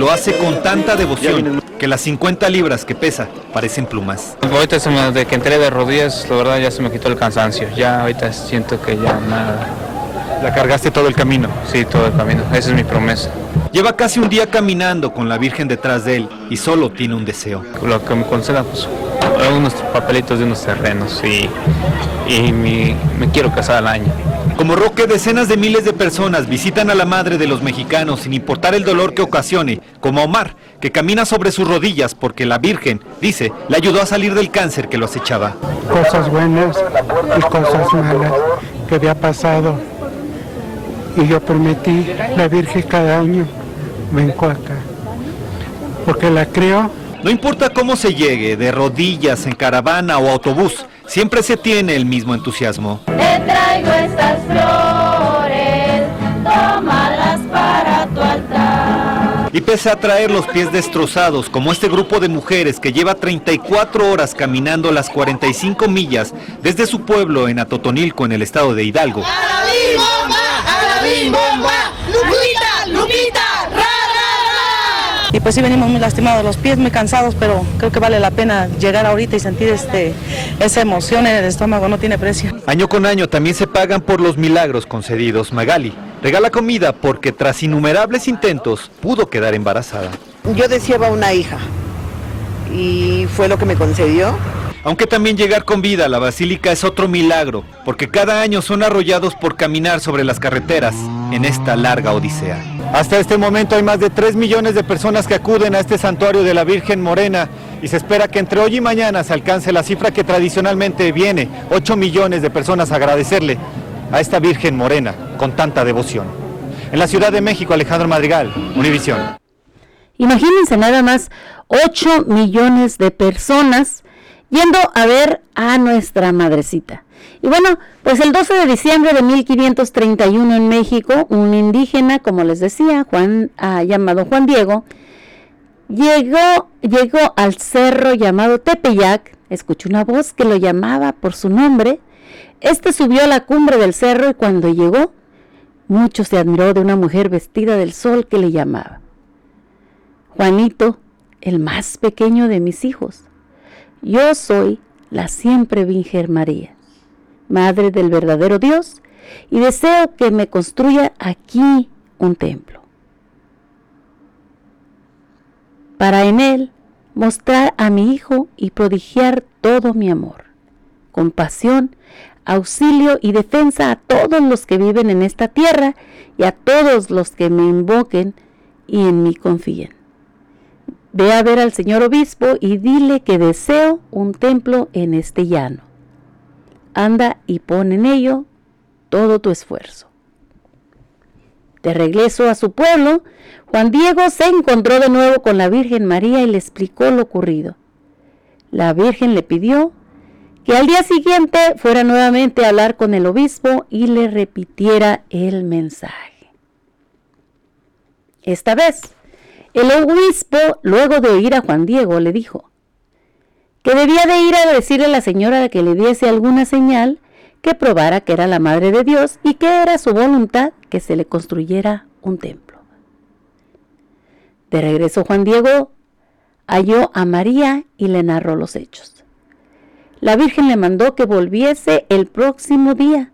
Lo hace con tanta devoción que las 50 libras que pesa parecen plumas. Ahorita desde que entré de rodillas, la verdad ya se me quitó el cansancio. Ya ahorita siento que ya nada. ¿La cargaste todo el camino? Sí, todo el camino. Esa es mi promesa. Lleva casi un día caminando con la Virgen detrás de él y solo tiene un deseo. Lo que me conceda, pues, unos papelitos de unos terrenos y, y me quiero casar al año. Como Roque, decenas de miles de personas visitan a la madre de los mexicanos sin importar el dolor que ocasione, como Omar, que camina sobre sus rodillas porque la Virgen, dice, le ayudó a salir del cáncer que lo acechaba. Cosas buenas y cosas malas que había pasado. Y yo prometí, la Virgen cada año vengo acá, porque la creo. No importa cómo se llegue, de rodillas, en caravana o autobús, siempre se tiene el mismo entusiasmo. Estas flores, tómalas para tu altar. Y pese a traer los pies destrozados, como este grupo de mujeres que lleva 34 horas caminando las 45 millas desde su pueblo en Atotonilco, en el estado de Hidalgo. ¡Lupita! ¡Lupita! y pues sí venimos muy lastimados, los pies muy cansados, pero creo que vale la pena llegar ahorita y sentir este, esa emoción en el estómago, no tiene precio. Año con año también se pagan por los milagros concedidos. Magali regala comida porque tras innumerables intentos pudo quedar embarazada. Yo deseaba una hija y fue lo que me concedió. Aunque también llegar con vida a la basílica es otro milagro, porque cada año son arrollados por caminar sobre las carreteras en esta larga odisea. Hasta este momento hay más de 3 millones de personas que acuden a este santuario de la Virgen Morena y se espera que entre hoy y mañana se alcance la cifra que tradicionalmente viene, 8 millones de personas a agradecerle a esta Virgen Morena con tanta devoción. En la Ciudad de México, Alejandro Madrigal, Univisión. Imagínense nada más 8 millones de personas yendo a ver a nuestra madrecita. Y bueno, pues el 12 de diciembre de 1531 en México, un indígena, como les decía, Juan, ah, llamado Juan Diego, llegó, llegó al cerro llamado Tepeyac, escuchó una voz que lo llamaba por su nombre, este subió a la cumbre del cerro y cuando llegó, mucho se admiró de una mujer vestida del sol que le llamaba. Juanito, el más pequeño de mis hijos, yo soy la siempre Virgen María, Madre del verdadero Dios, y deseo que me construya aquí un templo. Para en él mostrar a mi Hijo y prodigiar todo mi amor, compasión, auxilio y defensa a todos los que viven en esta tierra y a todos los que me invoquen y en mí confíen. Ve a ver al señor obispo y dile que deseo un templo en este llano. Anda y pon en ello todo tu esfuerzo. De regreso a su pueblo, Juan Diego se encontró de nuevo con la Virgen María y le explicó lo ocurrido. La Virgen le pidió que al día siguiente fuera nuevamente a hablar con el obispo y le repitiera el mensaje. Esta vez, el obispo, luego de oír a Juan Diego, le dijo que debía de ir a decirle a la señora que le diese alguna señal que probara que era la Madre de Dios y que era su voluntad que se le construyera un templo. De regreso Juan Diego halló a María y le narró los hechos. La Virgen le mandó que volviese el próximo día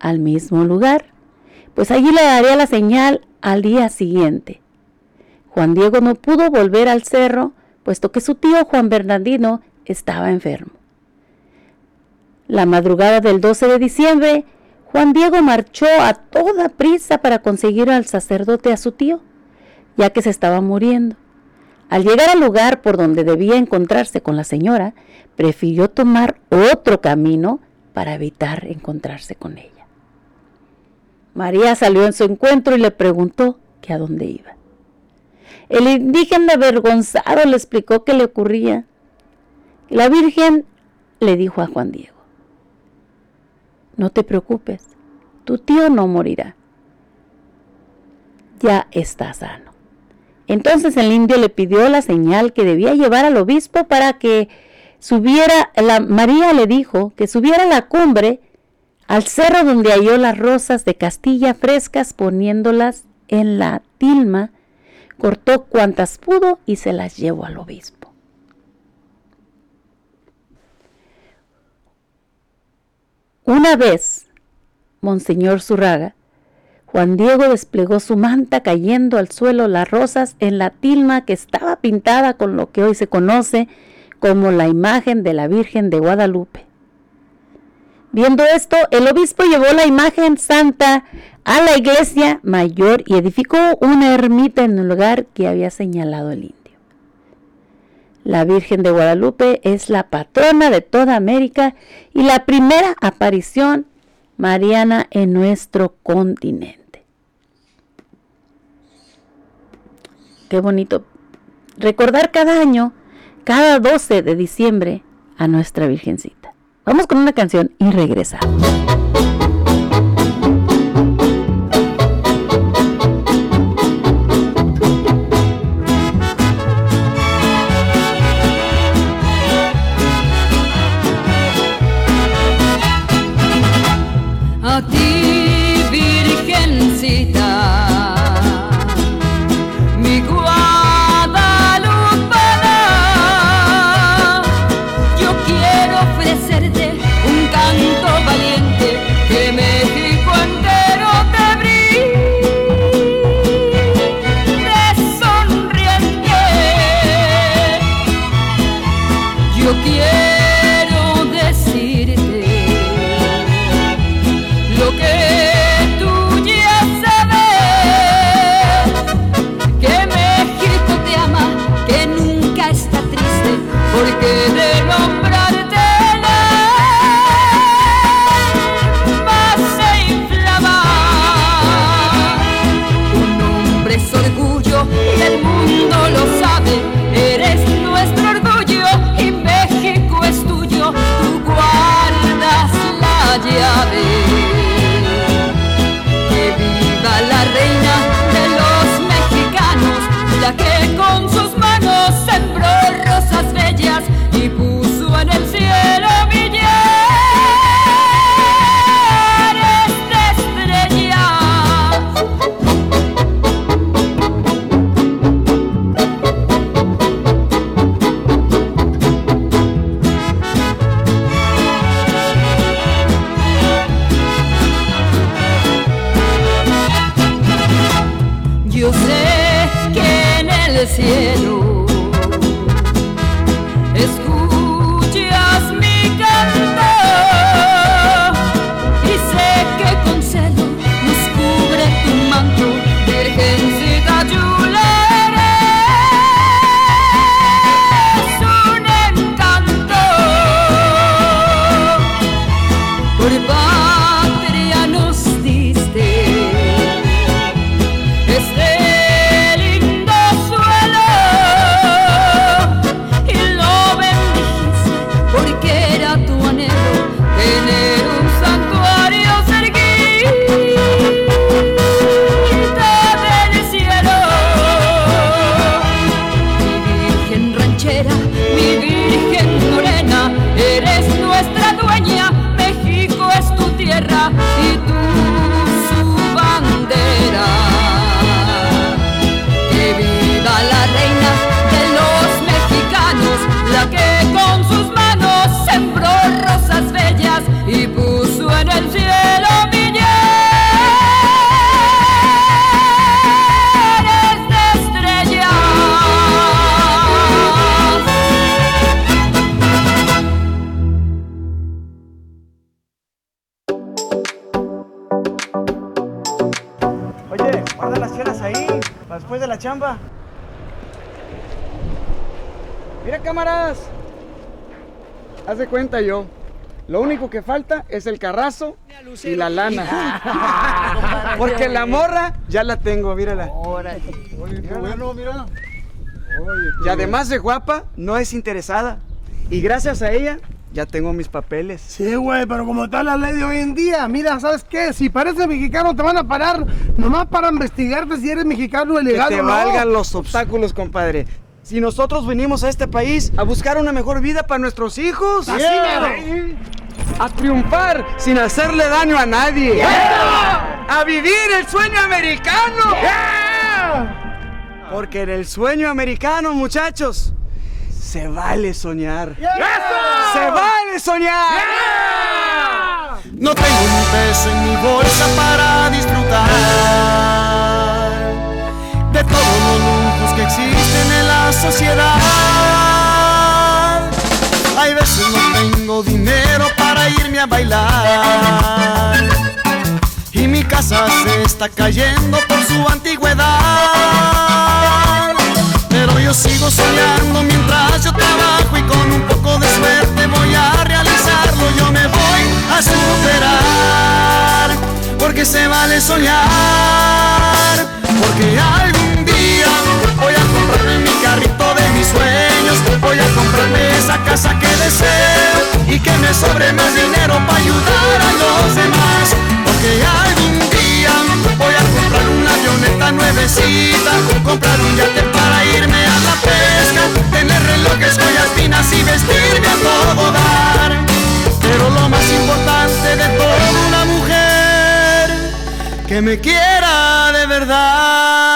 al mismo lugar, pues allí le daría la señal al día siguiente. Juan Diego no pudo volver al cerro, puesto que su tío Juan Bernardino estaba enfermo. La madrugada del 12 de diciembre, Juan Diego marchó a toda prisa para conseguir al sacerdote a su tío, ya que se estaba muriendo. Al llegar al lugar por donde debía encontrarse con la señora, prefirió tomar otro camino para evitar encontrarse con ella. María salió en su encuentro y le preguntó que a dónde iba. El indígena avergonzado le explicó qué le ocurría. La Virgen le dijo a Juan Diego, no te preocupes, tu tío no morirá. Ya está sano. Entonces el indio le pidió la señal que debía llevar al obispo para que subiera, la María le dijo que subiera a la cumbre al cerro donde halló las rosas de Castilla frescas poniéndolas en la tilma cortó cuantas pudo y se las llevó al obispo. Una vez, Monseñor Zurraga, Juan Diego desplegó su manta cayendo al suelo las rosas en la tilma que estaba pintada con lo que hoy se conoce como la imagen de la Virgen de Guadalupe. Viendo esto, el obispo llevó la imagen santa a la iglesia mayor y edificó una ermita en el lugar que había señalado el indio. La Virgen de Guadalupe es la patrona de toda América y la primera aparición mariana en nuestro continente. Qué bonito recordar cada año, cada 12 de diciembre, a nuestra Virgencita. Vamos con una canción y regresamos. En cuenta yo. Lo único que falta es el carrazo y la lana. <laughs> <laughs> Porque la morra ya la tengo, mírala. Oye, qué bueno, mira. Y además de guapa, no es interesada. Y gracias a ella, ya tengo mis papeles. Sí, güey, pero como está la ley de hoy en día, mira, ¿sabes qué? Si pareces mexicano te van a parar nomás para investigarte si eres mexicano Que ilegal te o no. valgan los obstáculos, compadre. Si nosotros venimos a este país a buscar una mejor vida para nuestros hijos, Así mero. a triunfar sin hacerle daño a nadie, a vivir el sueño americano. Porque en el sueño americano, muchachos, se vale soñar. ¡Se vale soñar! No tengo un peso en mi bolsa para disfrutar de todos los lujos que existen en sociedad. Hay veces no tengo dinero para irme a bailar y mi casa se está cayendo por su antigüedad. Pero yo sigo soñando mientras yo trabajo y con un poco de suerte voy a realizarlo. Yo me voy a superar porque se vale soñar. Porque algún día Voy a comprarme esa casa que deseo y que me sobre más dinero para ayudar a los demás. Porque algún día voy a comprar una avioneta nuevecita, comprar un yate para irme a la pesca, tener relojes, joyas finas y vestirme a todo dar. Pero lo más importante de toda una mujer, que me quiera de verdad.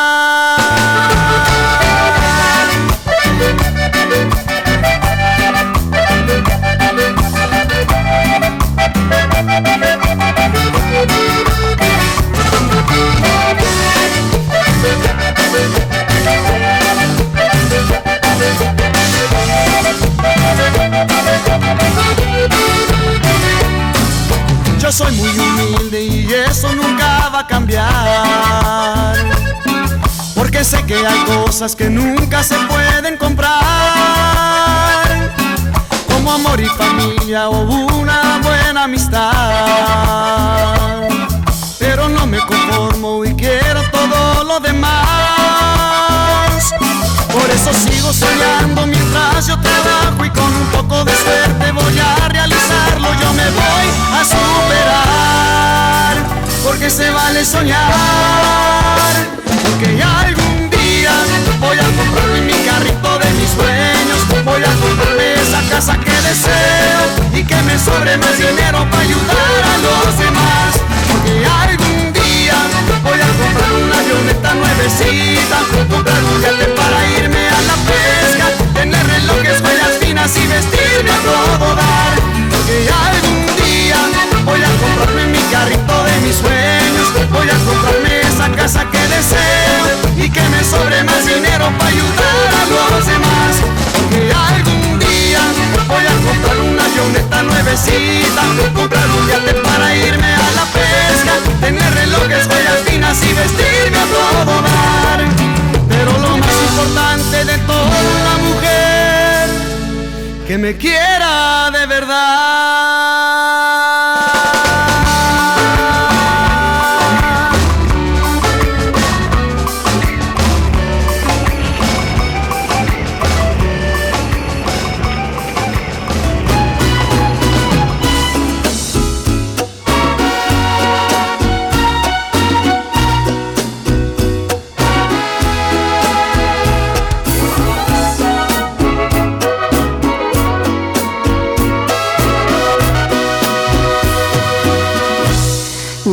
Yo soy muy humilde y eso nunca va a cambiar. Porque sé que hay cosas que nunca se pueden comprar. Como amor y familia o una buena amistad. Pero no me conformo y quiero todo lo demás. Por eso sigo soñando mientras yo trabajo y con un poco de suerte voy a realizarlo. Yo me voy a superar porque se vale soñar, porque ya algún día voy a comprarme mi carrito de mis sueños, voy a comprarme esa casa que y que me sobre más dinero para ayudar a los demás, porque algún día voy a comprar una avioneta nuevecita, comprar un yate para irme a la pesca, tener relojes, joyas finas y vestirme a todo dar, porque algún día voy a comprarme mi carrito de mis sueños, voy a comprarme esa casa que deseo y que me sobre más dinero para ayudar a los demás, nuevecita, comprar un yate para irme a la pesca, tener relojes, joyas finas y vestirme a todo dar. Pero lo más importante de toda la mujer, que me quiera de verdad.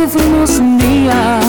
Que fuimos un día.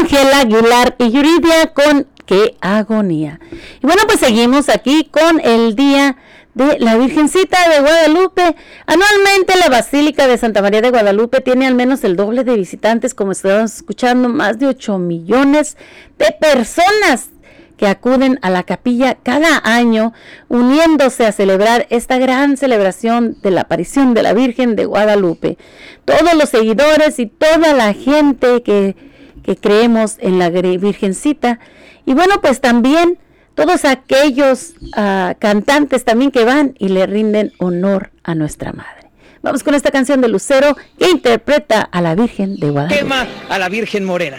Ángela Aguilar y Yuridia con qué agonía. Y bueno, pues seguimos aquí con el día de la Virgencita de Guadalupe. Anualmente la Basílica de Santa María de Guadalupe tiene al menos el doble de visitantes, como estábamos escuchando, más de 8 millones de personas que acuden a la capilla cada año uniéndose a celebrar esta gran celebración de la aparición de la Virgen de Guadalupe. Todos los seguidores y toda la gente que, que creemos en la Virgencita y bueno pues también todos aquellos ah, cantantes también que van y le rinden honor a nuestra Madre. Vamos con esta canción de Lucero que interpreta a la Virgen de Guadalupe. Quema a la Virgen Morena.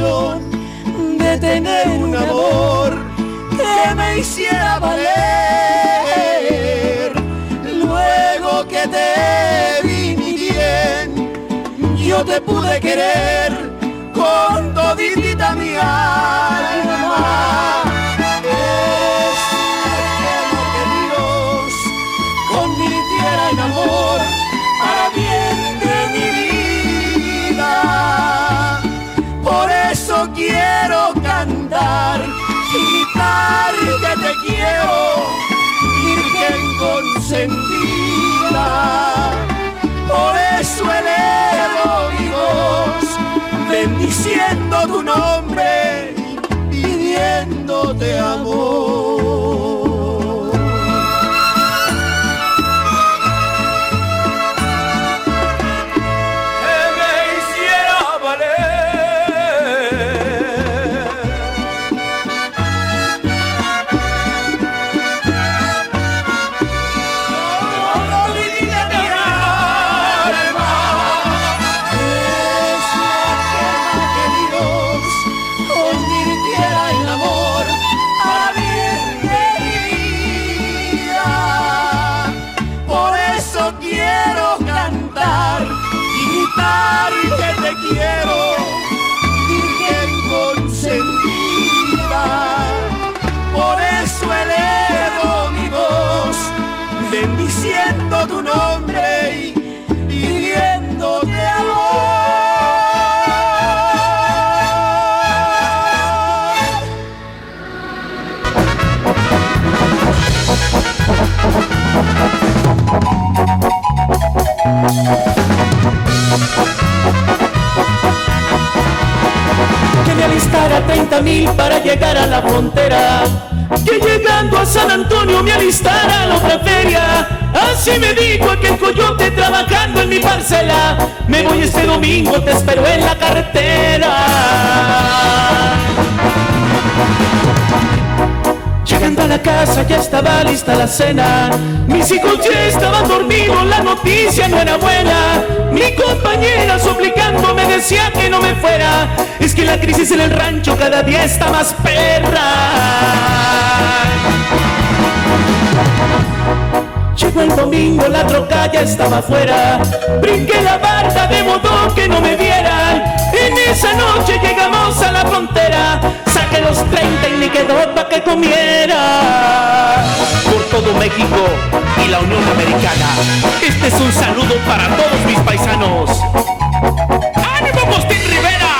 De tener un amor que me hiciera valer. Luego que te vi mi bien, yo te pude querer con toditita mi alma. Gritar que te quiero, Virgen consentida. Por eso elevo mi voz, bendiciendo tu nombre, pidiéndote amor. 30 mil para llegar a la frontera. Que llegando a San Antonio me alistara a la otra feria. Así me dijo aquel coyote trabajando en mi parcela. Me voy este domingo, te espero en la carretera. Llegando a la casa ya estaba lista la cena. Mis hijos ya estaban dormidos, la noticia no era buena. Mi compañera suplicando me decía que no me fuera. Es que la crisis en el rancho cada día está más perra. Llegó el domingo, la troca ya estaba afuera. Brinqué la barda de modo que no me vieran. En esa noche llegamos a la frontera. Saqué los 30 y me quedó pa' que comiera. Por todo México y la Unión Americana. Este es un saludo para todos mis paisanos. ¡Ánimo, Postín Rivera!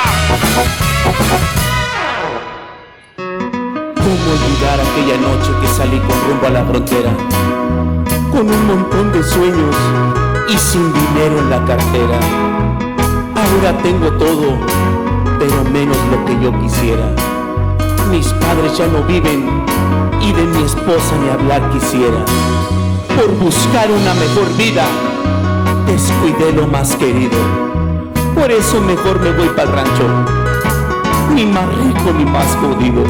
¿Cómo olvidar aquella noche que salí con rumbo a la frontera? Con un montón de sueños y sin dinero en la cartera. Ahora tengo todo, pero menos lo que yo quisiera. Mis padres ya no viven y de mi esposa ni hablar quisiera. Por buscar una mejor vida, descuidé lo más querido. Por eso mejor me voy para el rancho, ni más rico ni más jodido.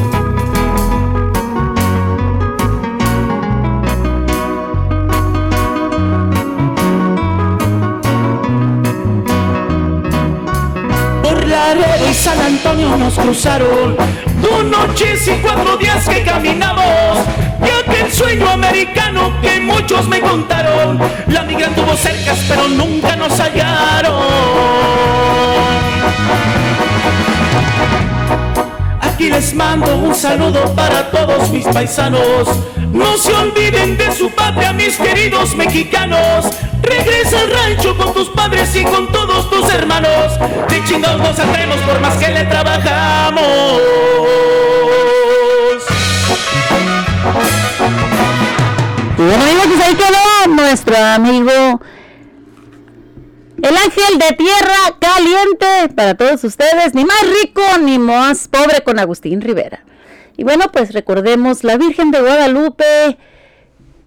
Por Laredo y San Antonio nos cruzaron dos noches y cuatro días que caminamos. Y aquel sueño americano que muchos me contaron. La migra tuvo cercas pero nunca nos hallaron. Aquí les mando un saludo para todos mis paisanos. No se olviden de su patria, mis queridos mexicanos. Regresa al rancho con tus padres y con todos tus hermanos. De chingados nos saldremos por más que le trabajamos. Y bueno amigos, pues ahí quedó nuestro amigo El ángel de tierra caliente para todos ustedes, ni más rico ni más pobre con Agustín Rivera. Y bueno, pues recordemos, la Virgen de Guadalupe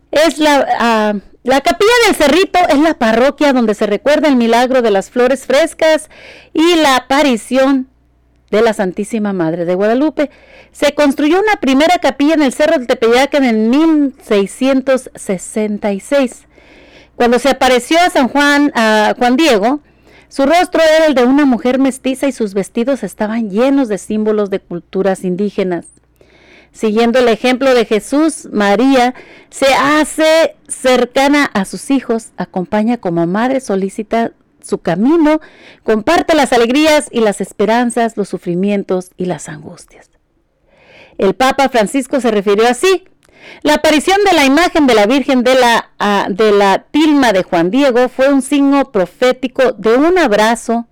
es la, ah, la capilla del Cerrito, es la parroquia donde se recuerda el milagro de las flores frescas y la aparición de la Santísima Madre de Guadalupe. Se construyó una primera capilla en el Cerro del Tepeyac en el 1666. Cuando se apareció a San Juan, a Juan Diego, su rostro era el de una mujer mestiza y sus vestidos estaban llenos de símbolos de culturas indígenas. Siguiendo el ejemplo de Jesús, María se hace cercana a sus hijos, acompaña como madre solícita su camino, comparte las alegrías y las esperanzas, los sufrimientos y las angustias. El Papa Francisco se refirió así. La aparición de la imagen de la Virgen de la, ah, de la tilma de Juan Diego fue un signo profético de un abrazo,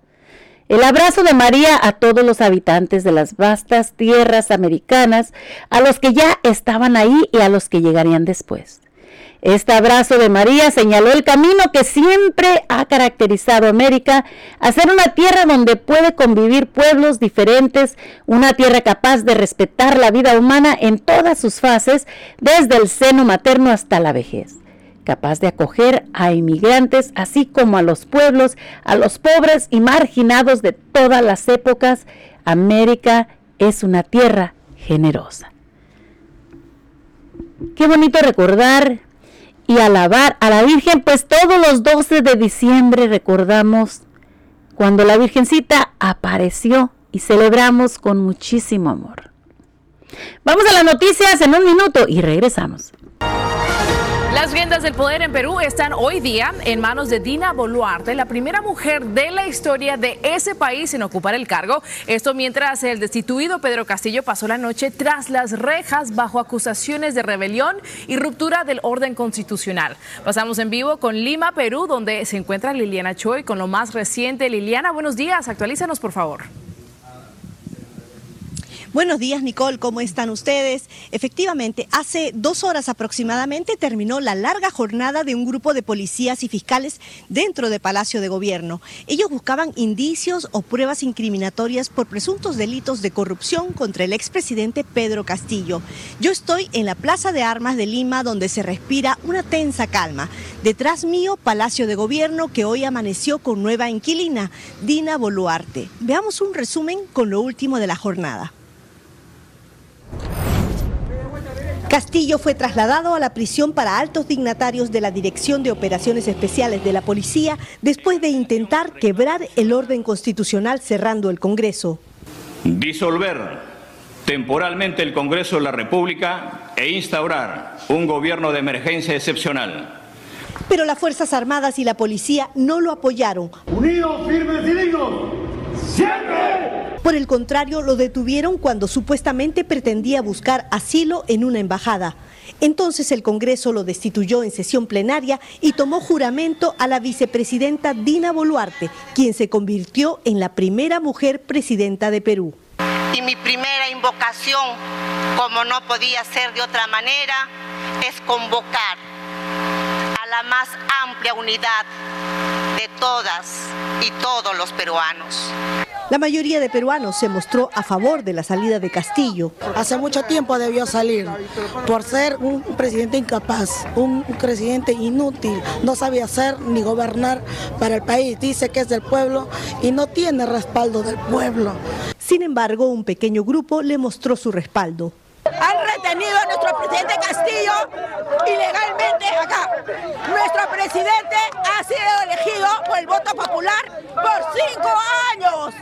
el abrazo de María a todos los habitantes de las vastas tierras americanas, a los que ya estaban ahí y a los que llegarían después. Este abrazo de María señaló el camino que siempre ha caracterizado América, a ser una tierra donde puede convivir pueblos diferentes, una tierra capaz de respetar la vida humana en todas sus fases, desde el seno materno hasta la vejez capaz de acoger a inmigrantes, así como a los pueblos, a los pobres y marginados de todas las épocas. América es una tierra generosa. Qué bonito recordar y alabar a la Virgen, pues todos los 12 de diciembre recordamos cuando la Virgencita apareció y celebramos con muchísimo amor. Vamos a las noticias en un minuto y regresamos. Las riendas del poder en Perú están hoy día en manos de Dina Boluarte, la primera mujer de la historia de ese país en ocupar el cargo. Esto mientras el destituido Pedro Castillo pasó la noche tras las rejas bajo acusaciones de rebelión y ruptura del orden constitucional. Pasamos en vivo con Lima, Perú, donde se encuentra Liliana Choi con lo más reciente. Liliana, buenos días. Actualízanos, por favor. Buenos días, Nicole, ¿cómo están ustedes? Efectivamente, hace dos horas aproximadamente terminó la larga jornada de un grupo de policías y fiscales dentro de Palacio de Gobierno. Ellos buscaban indicios o pruebas incriminatorias por presuntos delitos de corrupción contra el expresidente Pedro Castillo. Yo estoy en la Plaza de Armas de Lima, donde se respira una tensa calma. Detrás mío, Palacio de Gobierno, que hoy amaneció con nueva inquilina, Dina Boluarte. Veamos un resumen con lo último de la jornada. Castillo fue trasladado a la prisión para altos dignatarios de la Dirección de Operaciones Especiales de la Policía después de intentar quebrar el orden constitucional cerrando el Congreso. Disolver temporalmente el Congreso de la República e instaurar un gobierno de emergencia excepcional. Pero las Fuerzas Armadas y la policía no lo apoyaron. Unidos, firmes y dignos, siempre. Por el contrario, lo detuvieron cuando supuestamente pretendía buscar asilo en una embajada. Entonces el Congreso lo destituyó en sesión plenaria y tomó juramento a la vicepresidenta Dina Boluarte, quien se convirtió en la primera mujer presidenta de Perú. Y mi primera invocación, como no podía ser de otra manera, es convocar a la más amplia unidad de todas y todos los peruanos. La mayoría de peruanos se mostró a favor de la salida de Castillo. Hace mucho tiempo debió salir por ser un presidente incapaz, un presidente inútil, no sabía hacer ni gobernar para el país. Dice que es del pueblo y no tiene respaldo del pueblo. Sin embargo, un pequeño grupo le mostró su respaldo. Han retenido a nuestro presidente Castillo ilegalmente acá. Nuestro presidente ha sido elegido por el voto popular por cinco años.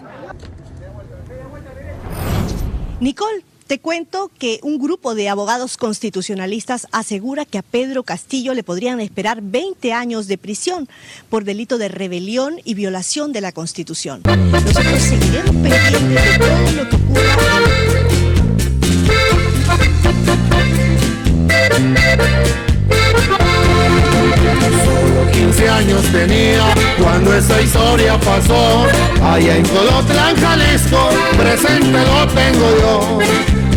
Nicole, te cuento que un grupo de abogados constitucionalistas asegura que a Pedro Castillo le podrían esperar 20 años de prisión por delito de rebelión y violación de la Constitución. Nosotros seguiremos pendientes de todo lo que Solo 15 años tenía cuando esa historia pasó. Allá en Colotlán, Jalisco, presente lo tengo yo.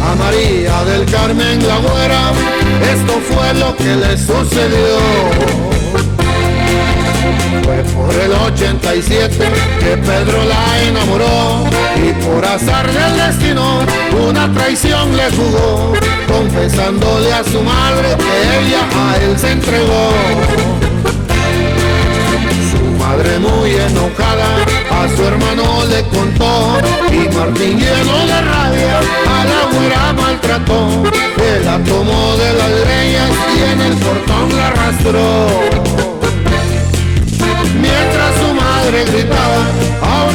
A María del Carmen la güera, esto fue lo que le sucedió. Fue por el 87 que Pedro la enamoró y por azar del destino una traición le jugó, confesándole a su madre que ella a él se entregó. Su madre muy enojada a su hermano le contó y Martín lleno de rabia a la güera maltrató, que la tomó de las greñas y en el portón la arrastró. Mientras su madre gritaba,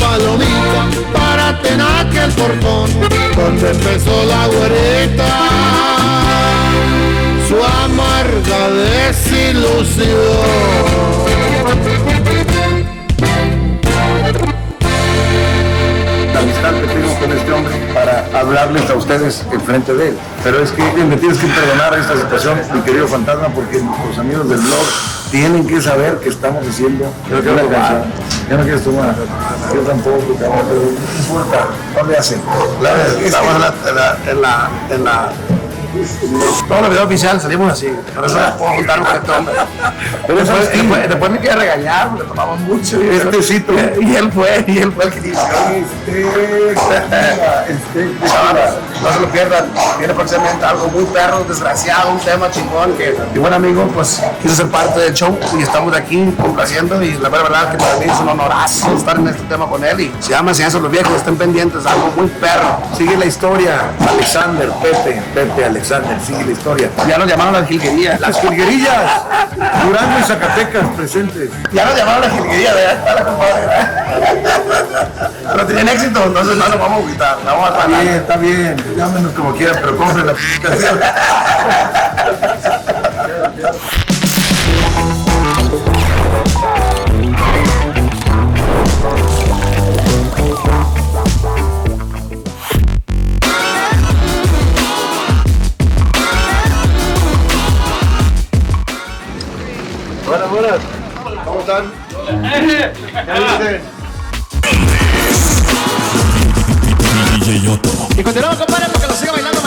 Palomita, párate en aquel portón donde empezó la güerita su amarga desilusión. Hablarles a ustedes enfrente de él. Pero es que me tienes que perdonar esta situación, mi querido fantasma, porque nuestros amigos del blog tienen que saber que estamos haciendo Yo no quiero una tomar. canción. Ya no quieres tomar. Yo tampoco, cabrón, pero no importa. ¿Dónde hacen? En en la, en la, en la Todo el video oficial salimos así. Por eso no puedo contar un jetón. Después, después, después me quiere regañar, le tomamos mucho. Y Este cito. Y él fue, y él fue el que dijo. Este, No se lo pierdan. Viene próximamente algo muy perro, desgraciado, un tema chingón que mi buen amigo pues quiso ser parte del show y estamos aquí complaciendo y la verdad que para mí es un honorazo estar en este tema con él y se llama Ciencia los Viejos, estén pendientes, algo muy perro. Sigue la historia. Alexander, Pepe, Pepe, Alexander, sigue la historia. Ya nos llamaron las jilguerías. Las jilguerillas. Durango y Zacatecas presentes. Ya nos llamaron las jilguerías, compadre. Pero tienen éxito, entonces no nos vamos a quitar, la vamos a Está bien, está bien. Llámenos como quieran, pero compren la. <laughs> <laughs> Y continuamos, compadre, porque lo sigue bailando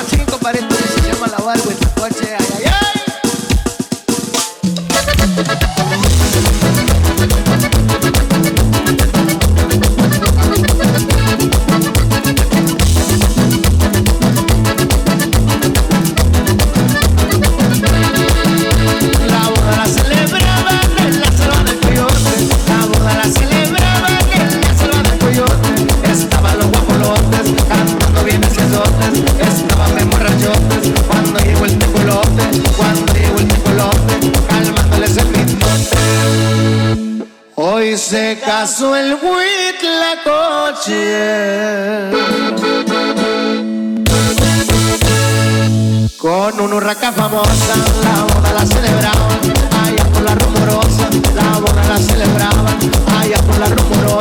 con una urraca famosa, la boda la celebraban. Allá por la rumorosa, la boda la celebraban. Allá por la rumorosa.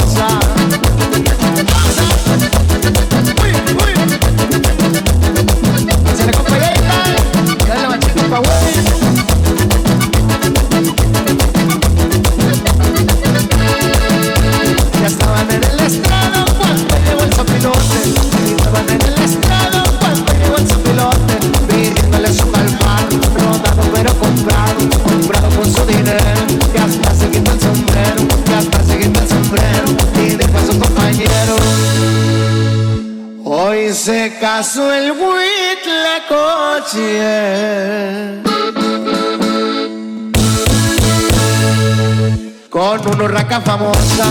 Se casó el Huitlacoche con una urraca famosa,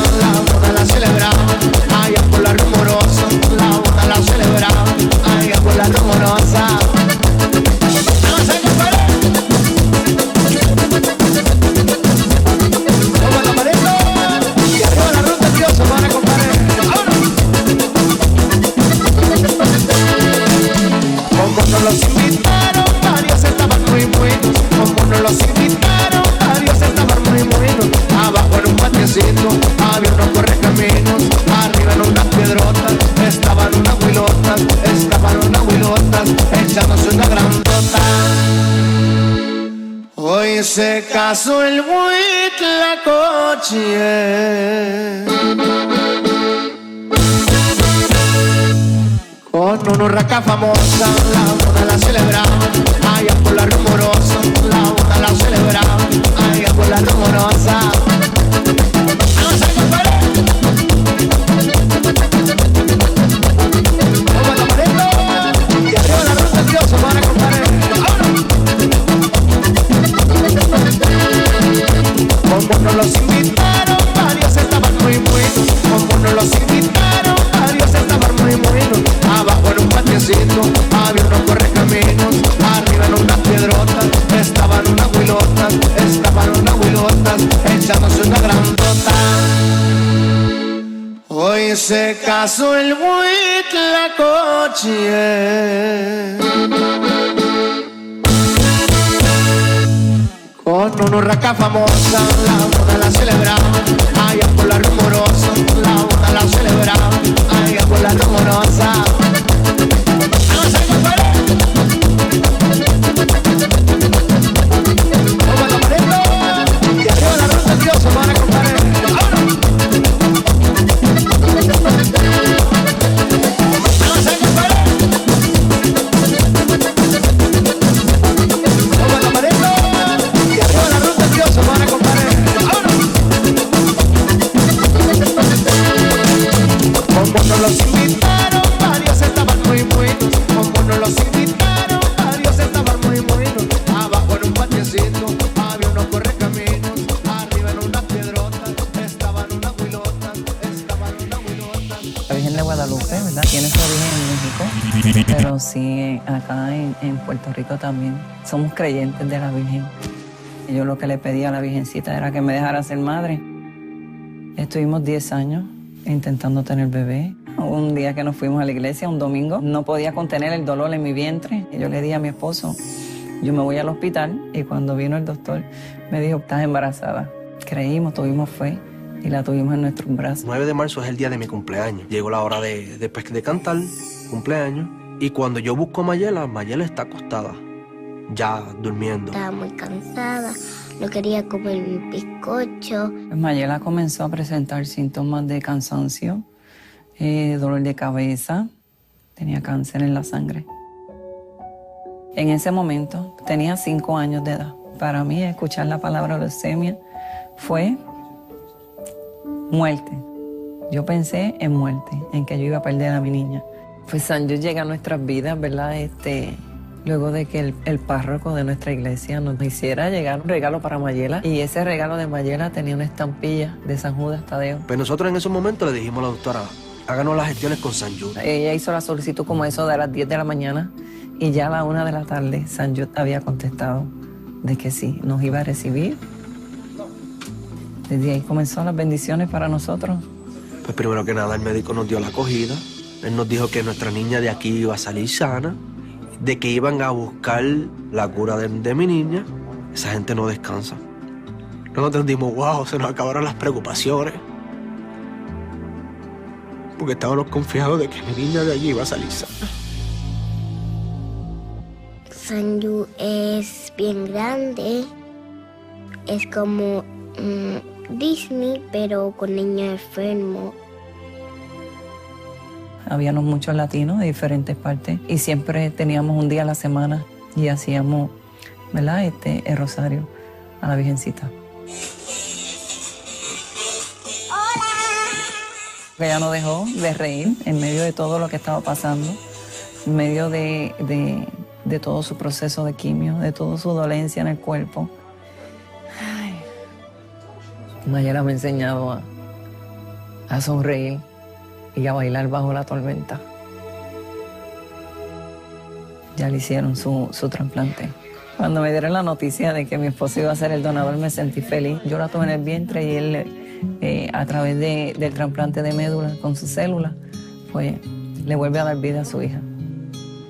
era que me dejara ser madre. Estuvimos 10 años intentando tener bebé. Un día que nos fuimos a la iglesia, un domingo, no podía contener el dolor en mi vientre. Y yo le dije a mi esposo, yo me voy al hospital y cuando vino el doctor me dijo, estás embarazada. Creímos, tuvimos fe y la tuvimos en nuestros brazos. 9 de marzo es el día de mi cumpleaños. Llegó la hora de, de, de cantar, cumpleaños. Y cuando yo busco a Mayela, Mayela está acostada, ya durmiendo. Estaba muy cansada, no quería comer mi bizcocho. Mayela comenzó a presentar síntomas de cansancio, eh, dolor de cabeza, tenía cáncer en la sangre. En ese momento tenía cinco años de edad. Para mí escuchar la palabra leucemia fue muerte. Yo pensé en muerte, en que yo iba a perder a mi niña. Pues San Dios llega a nuestras vidas, ¿verdad? Este, luego de que el, el párroco de nuestra iglesia nos hiciera llegar un regalo para Mayela. Y ese regalo de Mayela tenía una estampilla de San Judas Tadeo. Pues nosotros en esos momentos le dijimos a la doctora, háganos las gestiones con San Jude. Ella hizo la solicitud como eso de las 10 de la mañana y ya a la 1 de la tarde San Jude había contestado de que sí, nos iba a recibir. Desde ahí comenzó las bendiciones para nosotros. Pues primero que nada el médico nos dio la acogida. Él nos dijo que nuestra niña de aquí iba a salir sana, de que iban a buscar la cura de, mi niña. Esa gente no descansa. Nosotros dijimos, wow, se nos acabaron las preocupaciones. Porque estábamos confiados de que mi niña de allí iba a salir sana. Sanyu es bien grande. Es como mm, Disney, pero con niños enfermos. Habíamos muchos latinos de diferentes partes y siempre teníamos un día a la semana y hacíamos, ¿verdad? Este, el rosario a la Virgencita. Ella no dejó de reír en medio de todo lo que estaba pasando. en medio de, de- de todo su proceso de quimio, de toda su dolencia en el cuerpo. Ay. Mayela me ha enseñado a, a sonreír y a bailar bajo la tormenta. Ya le hicieron su, su trasplante. Cuando me dieron la noticia de que mi esposo iba a ser el donador, me sentí feliz. Yo la tuve en el vientre y él, eh, a través de- del trasplante de médula con su célula, pues le vuelve a dar vida a su hija.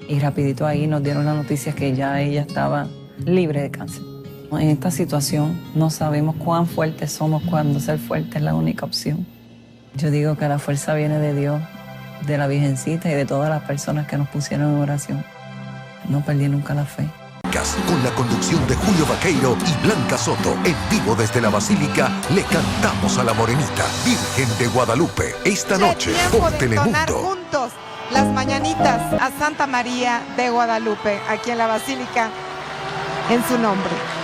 Y rapidito ahí nos dieron la noticia que ya ella estaba libre de cáncer. En esta situación no sabemos cuán fuertes somos cuando ser fuerte es la única opción. Yo digo que la fuerza viene de Dios, de la Virgencita y de todas las personas que nos pusieron en oración. No perdí nunca la fe. Con la conducción de Julio Vaqueiro y Blanca Soto. En vivo desde la Basílica, le cantamos a la Morenita, Virgen de Guadalupe. Esta noche por de Telemundo. juntos las mañanitas a Santa María de Guadalupe, aquí en la Basílica, en su nombre.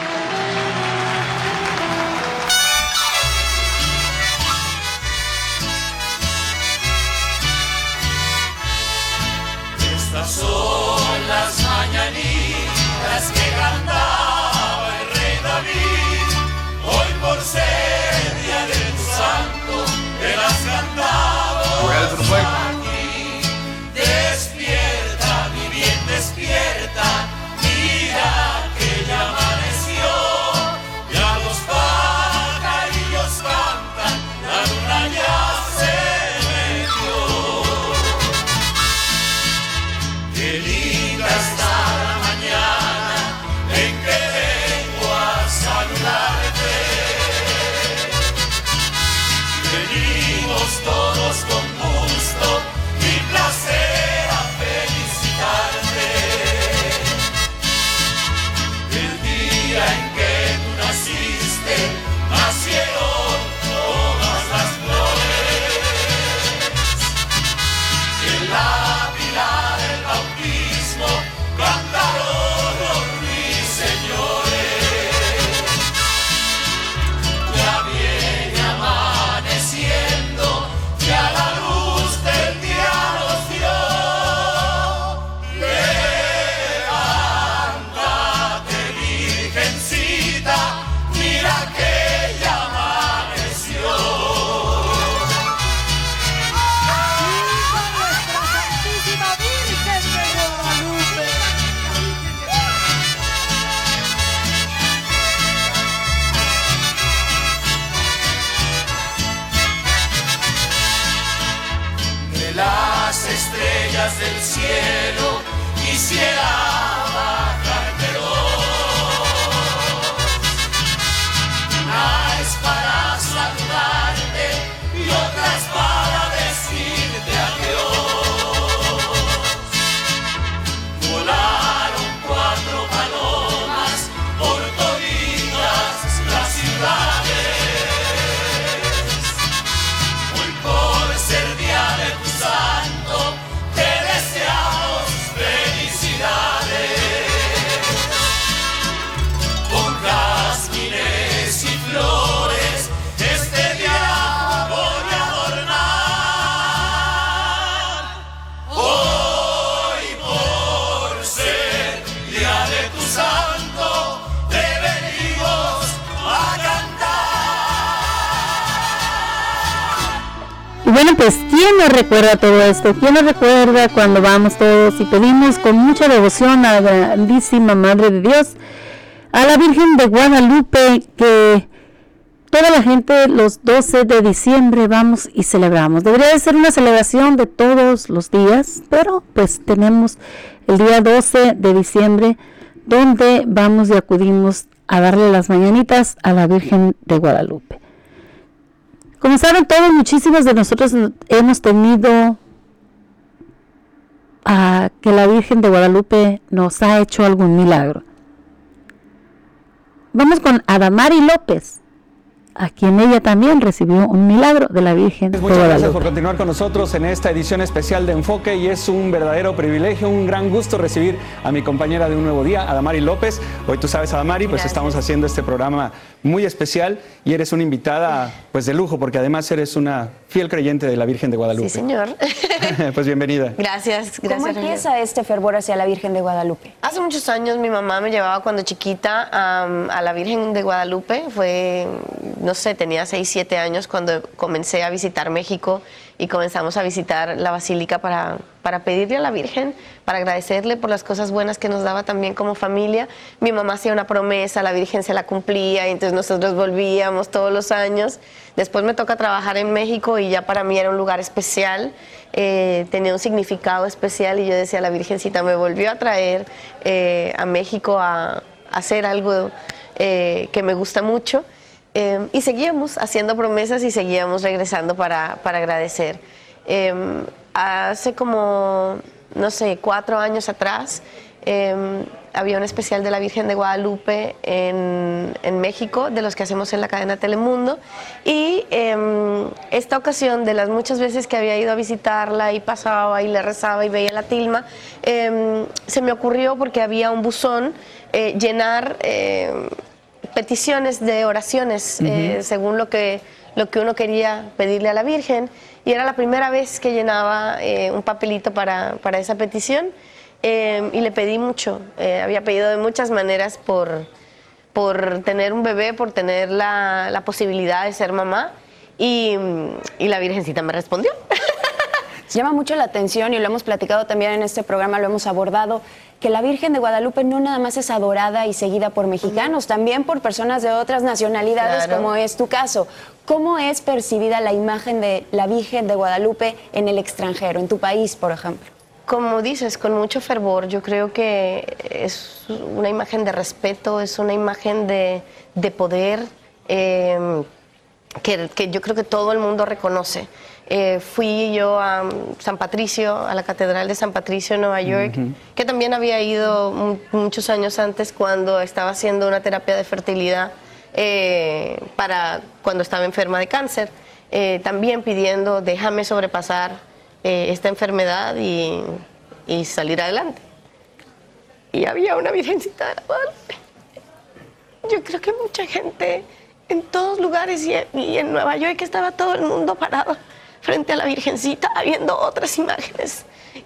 Que cantaba el rey David. Hoy por ser día de tu santo, te las cantamos recuerda todo esto? ¿Quién nos recuerda cuando vamos todos y pedimos con mucha devoción a la grandísima Madre de Dios, a la Virgen de Guadalupe, que toda la gente los 12 de diciembre vamos y celebramos? Debería de ser una celebración de todos los días, pero pues tenemos el día 12 de diciembre donde vamos y acudimos a darle las mañanitas a la Virgen de Guadalupe. Como saben todos, muchísimos de nosotros hemos tenido a que la Virgen de Guadalupe nos ha hecho algún milagro. Vamos con Adamari López, a quien ella también recibió un milagro de la Virgen de Muchas gracias por continuar con nosotros en esta edición especial de Enfoque y es un verdadero privilegio, un gran gusto recibir a mi compañera de un nuevo día, Adamari López. Hoy tú sabes, Adamari, pues estamos haciendo este programa muy especial y eres una invitada pues de lujo porque además eres una fiel creyente de la Virgen de Guadalupe. Sí, señor. <laughs> pues bienvenida. Gracias, gracias. ¿Cómo empieza este fervor hacia la Virgen de Guadalupe? Hace muchos años mi mamá me llevaba cuando chiquita am, a la Virgen de Guadalupe. Fue, no sé, tenía 6, 7 años cuando comencé a visitar México y comenzamos a visitar la basílica para, para pedirle a la Virgen, para agradecerle por las cosas buenas que nos daba también como familia. Mi mamá hacía una promesa, la Virgen se la cumplía y entonces nosotros volvíamos todos los años. Después me toca trabajar en México y ya para mí era un lugar especial, eh, tenía un significado especial y yo decía, la Virgencita me volvió a traer eh, a México a, hacer algo eh, que me gusta mucho. Y seguíamos haciendo promesas y seguíamos regresando para, para agradecer. Eh, hace como, no sé, cuatro años atrás, eh, había un especial de la Virgen de Guadalupe en, en México, de los que hacemos en la cadena Telemundo. Y eh, esta ocasión, de las muchas veces que había ido a visitarla y pasaba y le rezaba y veía la tilma, eh, se me ocurrió porque había un buzón eh, llenar peticiones de oraciones eh, según lo que, lo que uno quería pedirle a la Virgen. Y era la primera vez que llenaba eh, un papelito para, para esa petición eh, y le pedí mucho. Eh, había pedido de muchas maneras por, por tener un bebé, por tener la, la posibilidad de ser mamá y, y la Virgencita me respondió. <laughs> Llama mucho la atención y lo hemos platicado también en este programa, lo hemos abordado, que la Virgen de Guadalupe no nada más es adorada y seguida por mexicanos, también por personas de otras nacionalidades, Claro. como es tu caso. ¿Cómo es percibida la imagen de la Virgen de Guadalupe en el extranjero, en tu país, por ejemplo? Como dices, con mucho fervor, yo creo que es una imagen de respeto, es una imagen de, de poder eh, que, que yo creo que todo el mundo reconoce. Eh, fui yo a San Patricio, a la Catedral de San Patricio en Nueva York, que también había ido mu- muchos años antes cuando estaba haciendo una terapia de fertilidad eh, para cuando estaba enferma de cáncer, eh, también pidiendo déjame sobrepasar esta enfermedad y, y salir adelante. Y había una virgencita de la Guadalupe. Yo creo que mucha gente en todos lugares y, y en Nueva York estaba todo el mundo parado frente a la virgencita viendo otras imágenes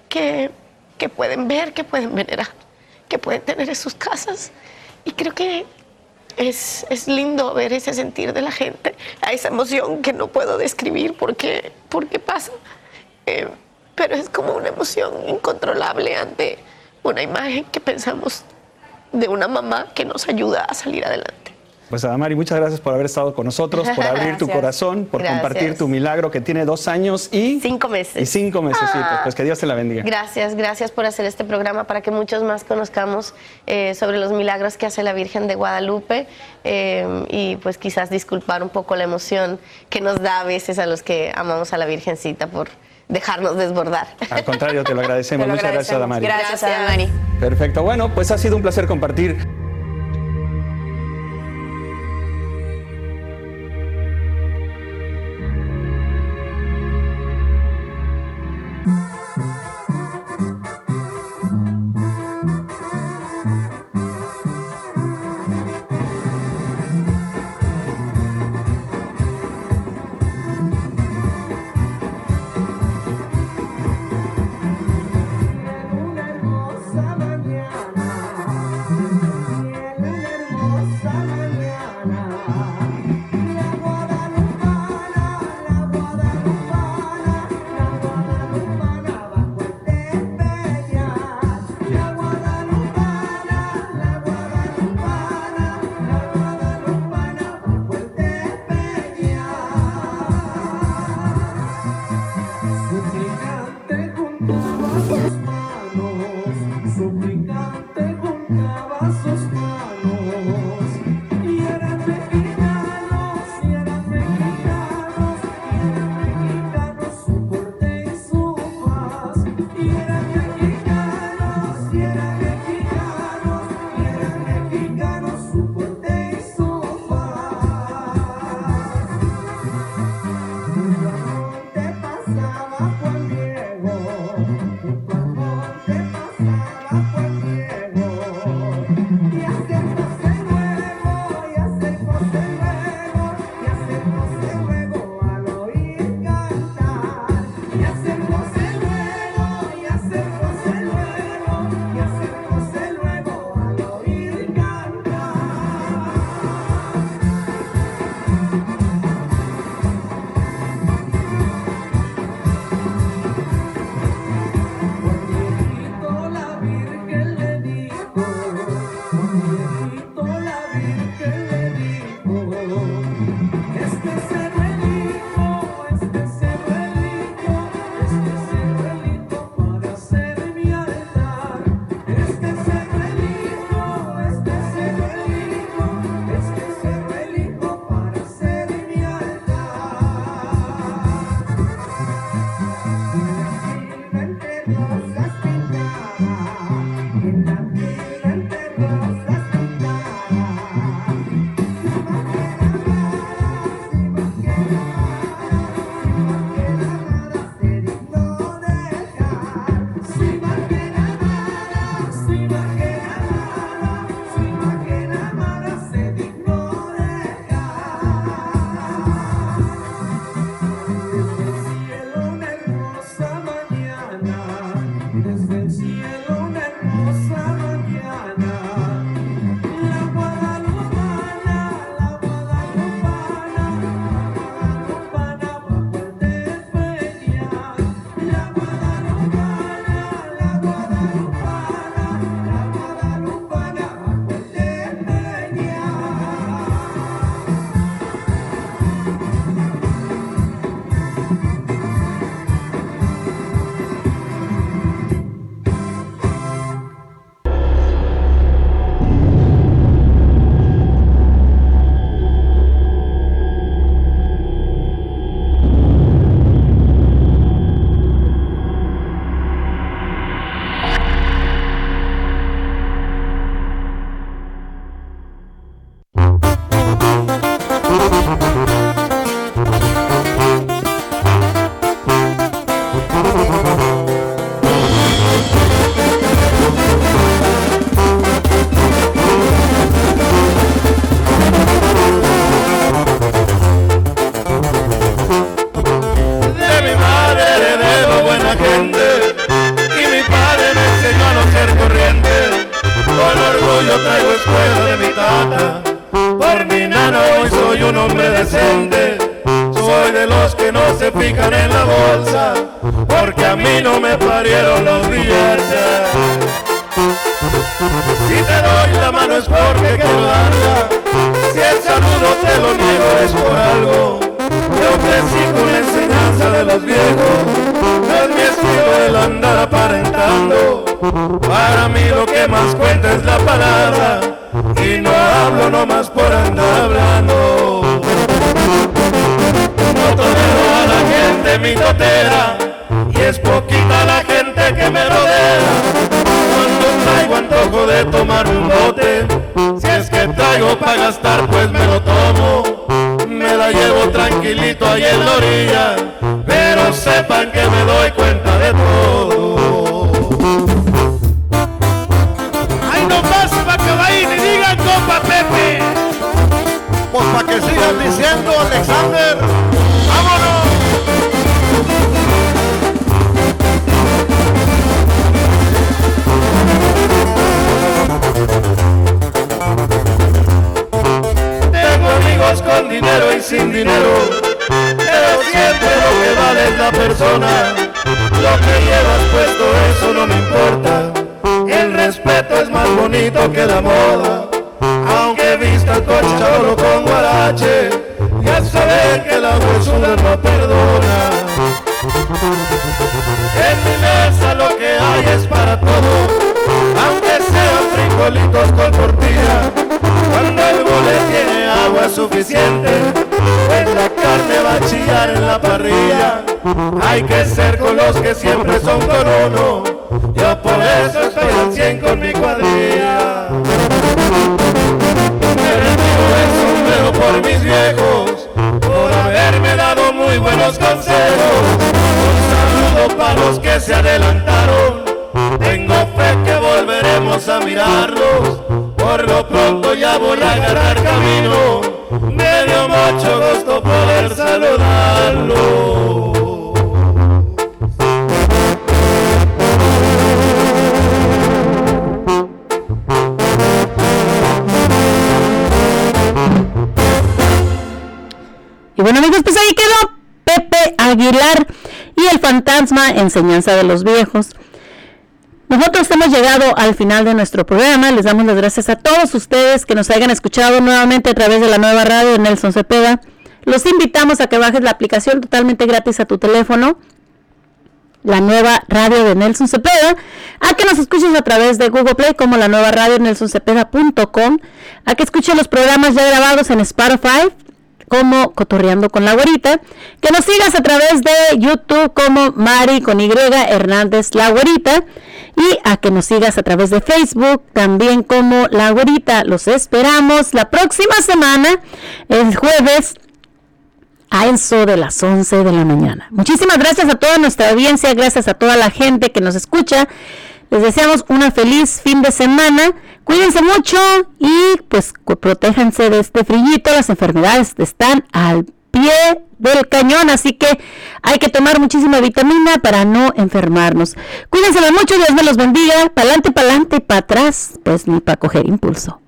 que, que pueden ver, que pueden venerar, que pueden tener en sus casas. Y creo que es, es lindo ver ese sentir de la gente, esa emoción que no puedo describir porque, porque pasa. Eh, pero es como una emoción incontrolable ante una imagen que pensamos de una mamá que nos ayuda a salir adelante. Pues Adamari, muchas gracias por haber estado con nosotros, por <laughs> abrir tu corazón, por Gracias. compartir tu milagro que tiene dos años y cinco meses. Y cinco meses, Ah. pues que Dios te la bendiga. Gracias, gracias por hacer este programa para que muchos más conozcamos eh, sobre los milagros que hace la Virgen de Guadalupe eh, y pues quizás disculpar un poco la emoción que nos da a veces a los que amamos a la Virgencita por dejarnos desbordar. Al contrario, te lo <laughs> agradecemos. Te lo Muchas gracias. Adamari. Gracias, Adamari. Perfecto. Bueno, pues ha sido un placer compartir. Traigo escuela de mi tata. Por mi nana hoy soy un hombre decente. Soy de los que no se pican en la bolsa, porque a mí no me parieron los billetes. Si te doy la mano es porque quiero darla, si el saludo te lo niego es por algo. Yo crecí con la enseñanza de los viejos, no es mi el andar aparentando. Para mí lo que más cuenta es la palabra, y no hablo nomás por andar hablando. No tolero a la gente mi totera, y es poquita la gente que me rodea. Cuando traigo antojo de tomar un bote, si es que traigo para gastar pues me lo tomo. Me la llevo tranquilito ahí en la orilla, pero sepan que me doy cuenta de todo. ¡Ay, no más para que vayan y digan compa Pepe! Pues para que sigan diciendo, Alexander, ¡vámonos! Tengo amigos con dinero y sin dinero, lo que vale es la persona. Lo que llevas puesto, eso no me importa. El respeto es más bonito que la moda. Aunque vistas coche solo con guarache, ya saben que la huesuda no perdona. En mi mesa lo que hay es para todos, aunque sean frijolitos con tortilla. Cuando el bole suficiente, pues la carne va a chillar en la parrilla. Hay que ser con los que siempre son con uno. Yo por eso estoy al 100 con mi cuadrilla. Me sombrero por mis viejos, por haberme dado muy buenos consejos. Un saludo para los que se adelantaron. Tengo fe que volveremos a mirarlos. Por lo pronto ya voy a agarrar camino. Me dio mucho gusto poder saludarlo. Y bueno amigos, pues ahí quedó Pepe Aguilar y el fantasma enseñanza de los viejos. Nosotros hemos llegado al final de nuestro programa. Les damos las gracias a todos ustedes que nos hayan escuchado nuevamente a través de la nueva radio de Nelson Cepeda. Los invitamos a que bajes la aplicación totalmente gratis a tu teléfono, la nueva radio de Nelson Cepeda, a que nos escuches a través de Google Play como la nueva radio nelsoncepeda.com, a que escuches los programas ya grabados en Spotify como Cotorreando con la Güerita, que nos sigas a través de YouTube como Mari con Y Hernández La Güerita y a que nos sigas a través de Facebook también como La Güerita. Los esperamos la próxima semana, el jueves a eso de las 11 de la mañana. Muchísimas gracias a toda nuestra audiencia, gracias a toda la gente que nos escucha. Les deseamos una feliz fin de semana. Cuídense mucho y pues protéjanse de este frillito. Las enfermedades están al pie del cañón, así que hay que tomar muchísima vitamina para no enfermarnos. Cuídense mucho, Dios me los bendiga. Para adelante, para atrás, pues ni para coger impulso.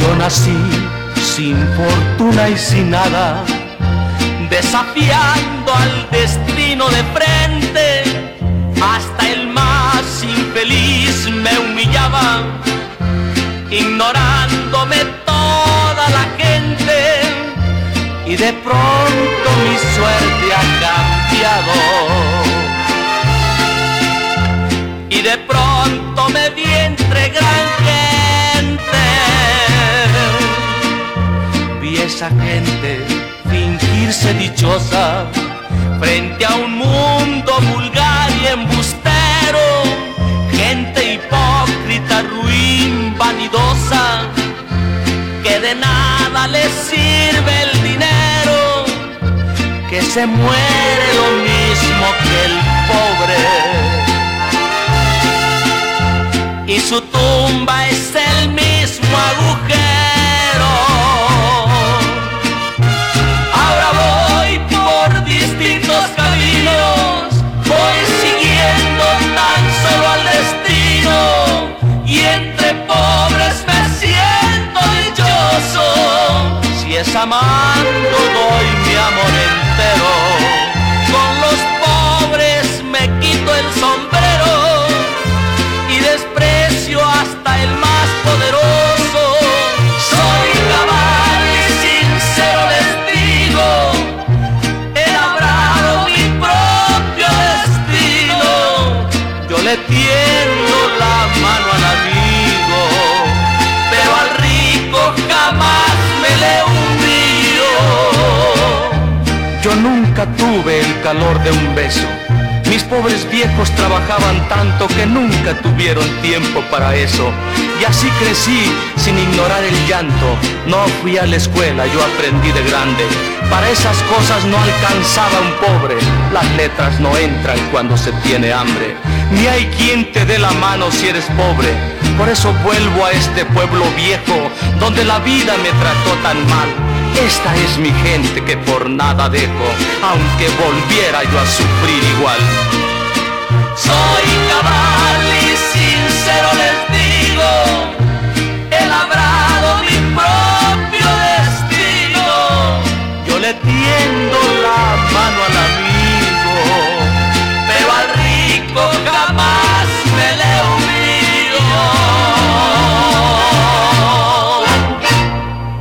Yo nací sin fortuna y sin nada, desafiando al destino de frente. Hasta infeliz me humillaba, ignorándome toda la gente. Y de pronto mi suerte ha cambiado. Y de pronto me vi entre gran gente vi esa gente fingirse dichosa frente a un mundo vulgar y embustero, de nada les sirve el dinero, que se muere lo mismo que el pobre. y su tumba es es amando doy mi amor entero, con los pobres me quito el sombrero calor de un beso. Mis pobres viejos trabajaban tanto que nunca tuvieron tiempo para eso. Y así crecí sin ignorar el llanto. No fui a la escuela, yo aprendí de grande. Para esas cosas no alcanzaba un pobre. Las letras no entran cuando se tiene hambre. Ni hay quien te dé la mano si eres pobre. Por eso vuelvo a este pueblo viejo, donde la vida me trató tan mal. Esta es mi gente que por nada dejo, aunque volviera yo a sufrir igual. Soy cabal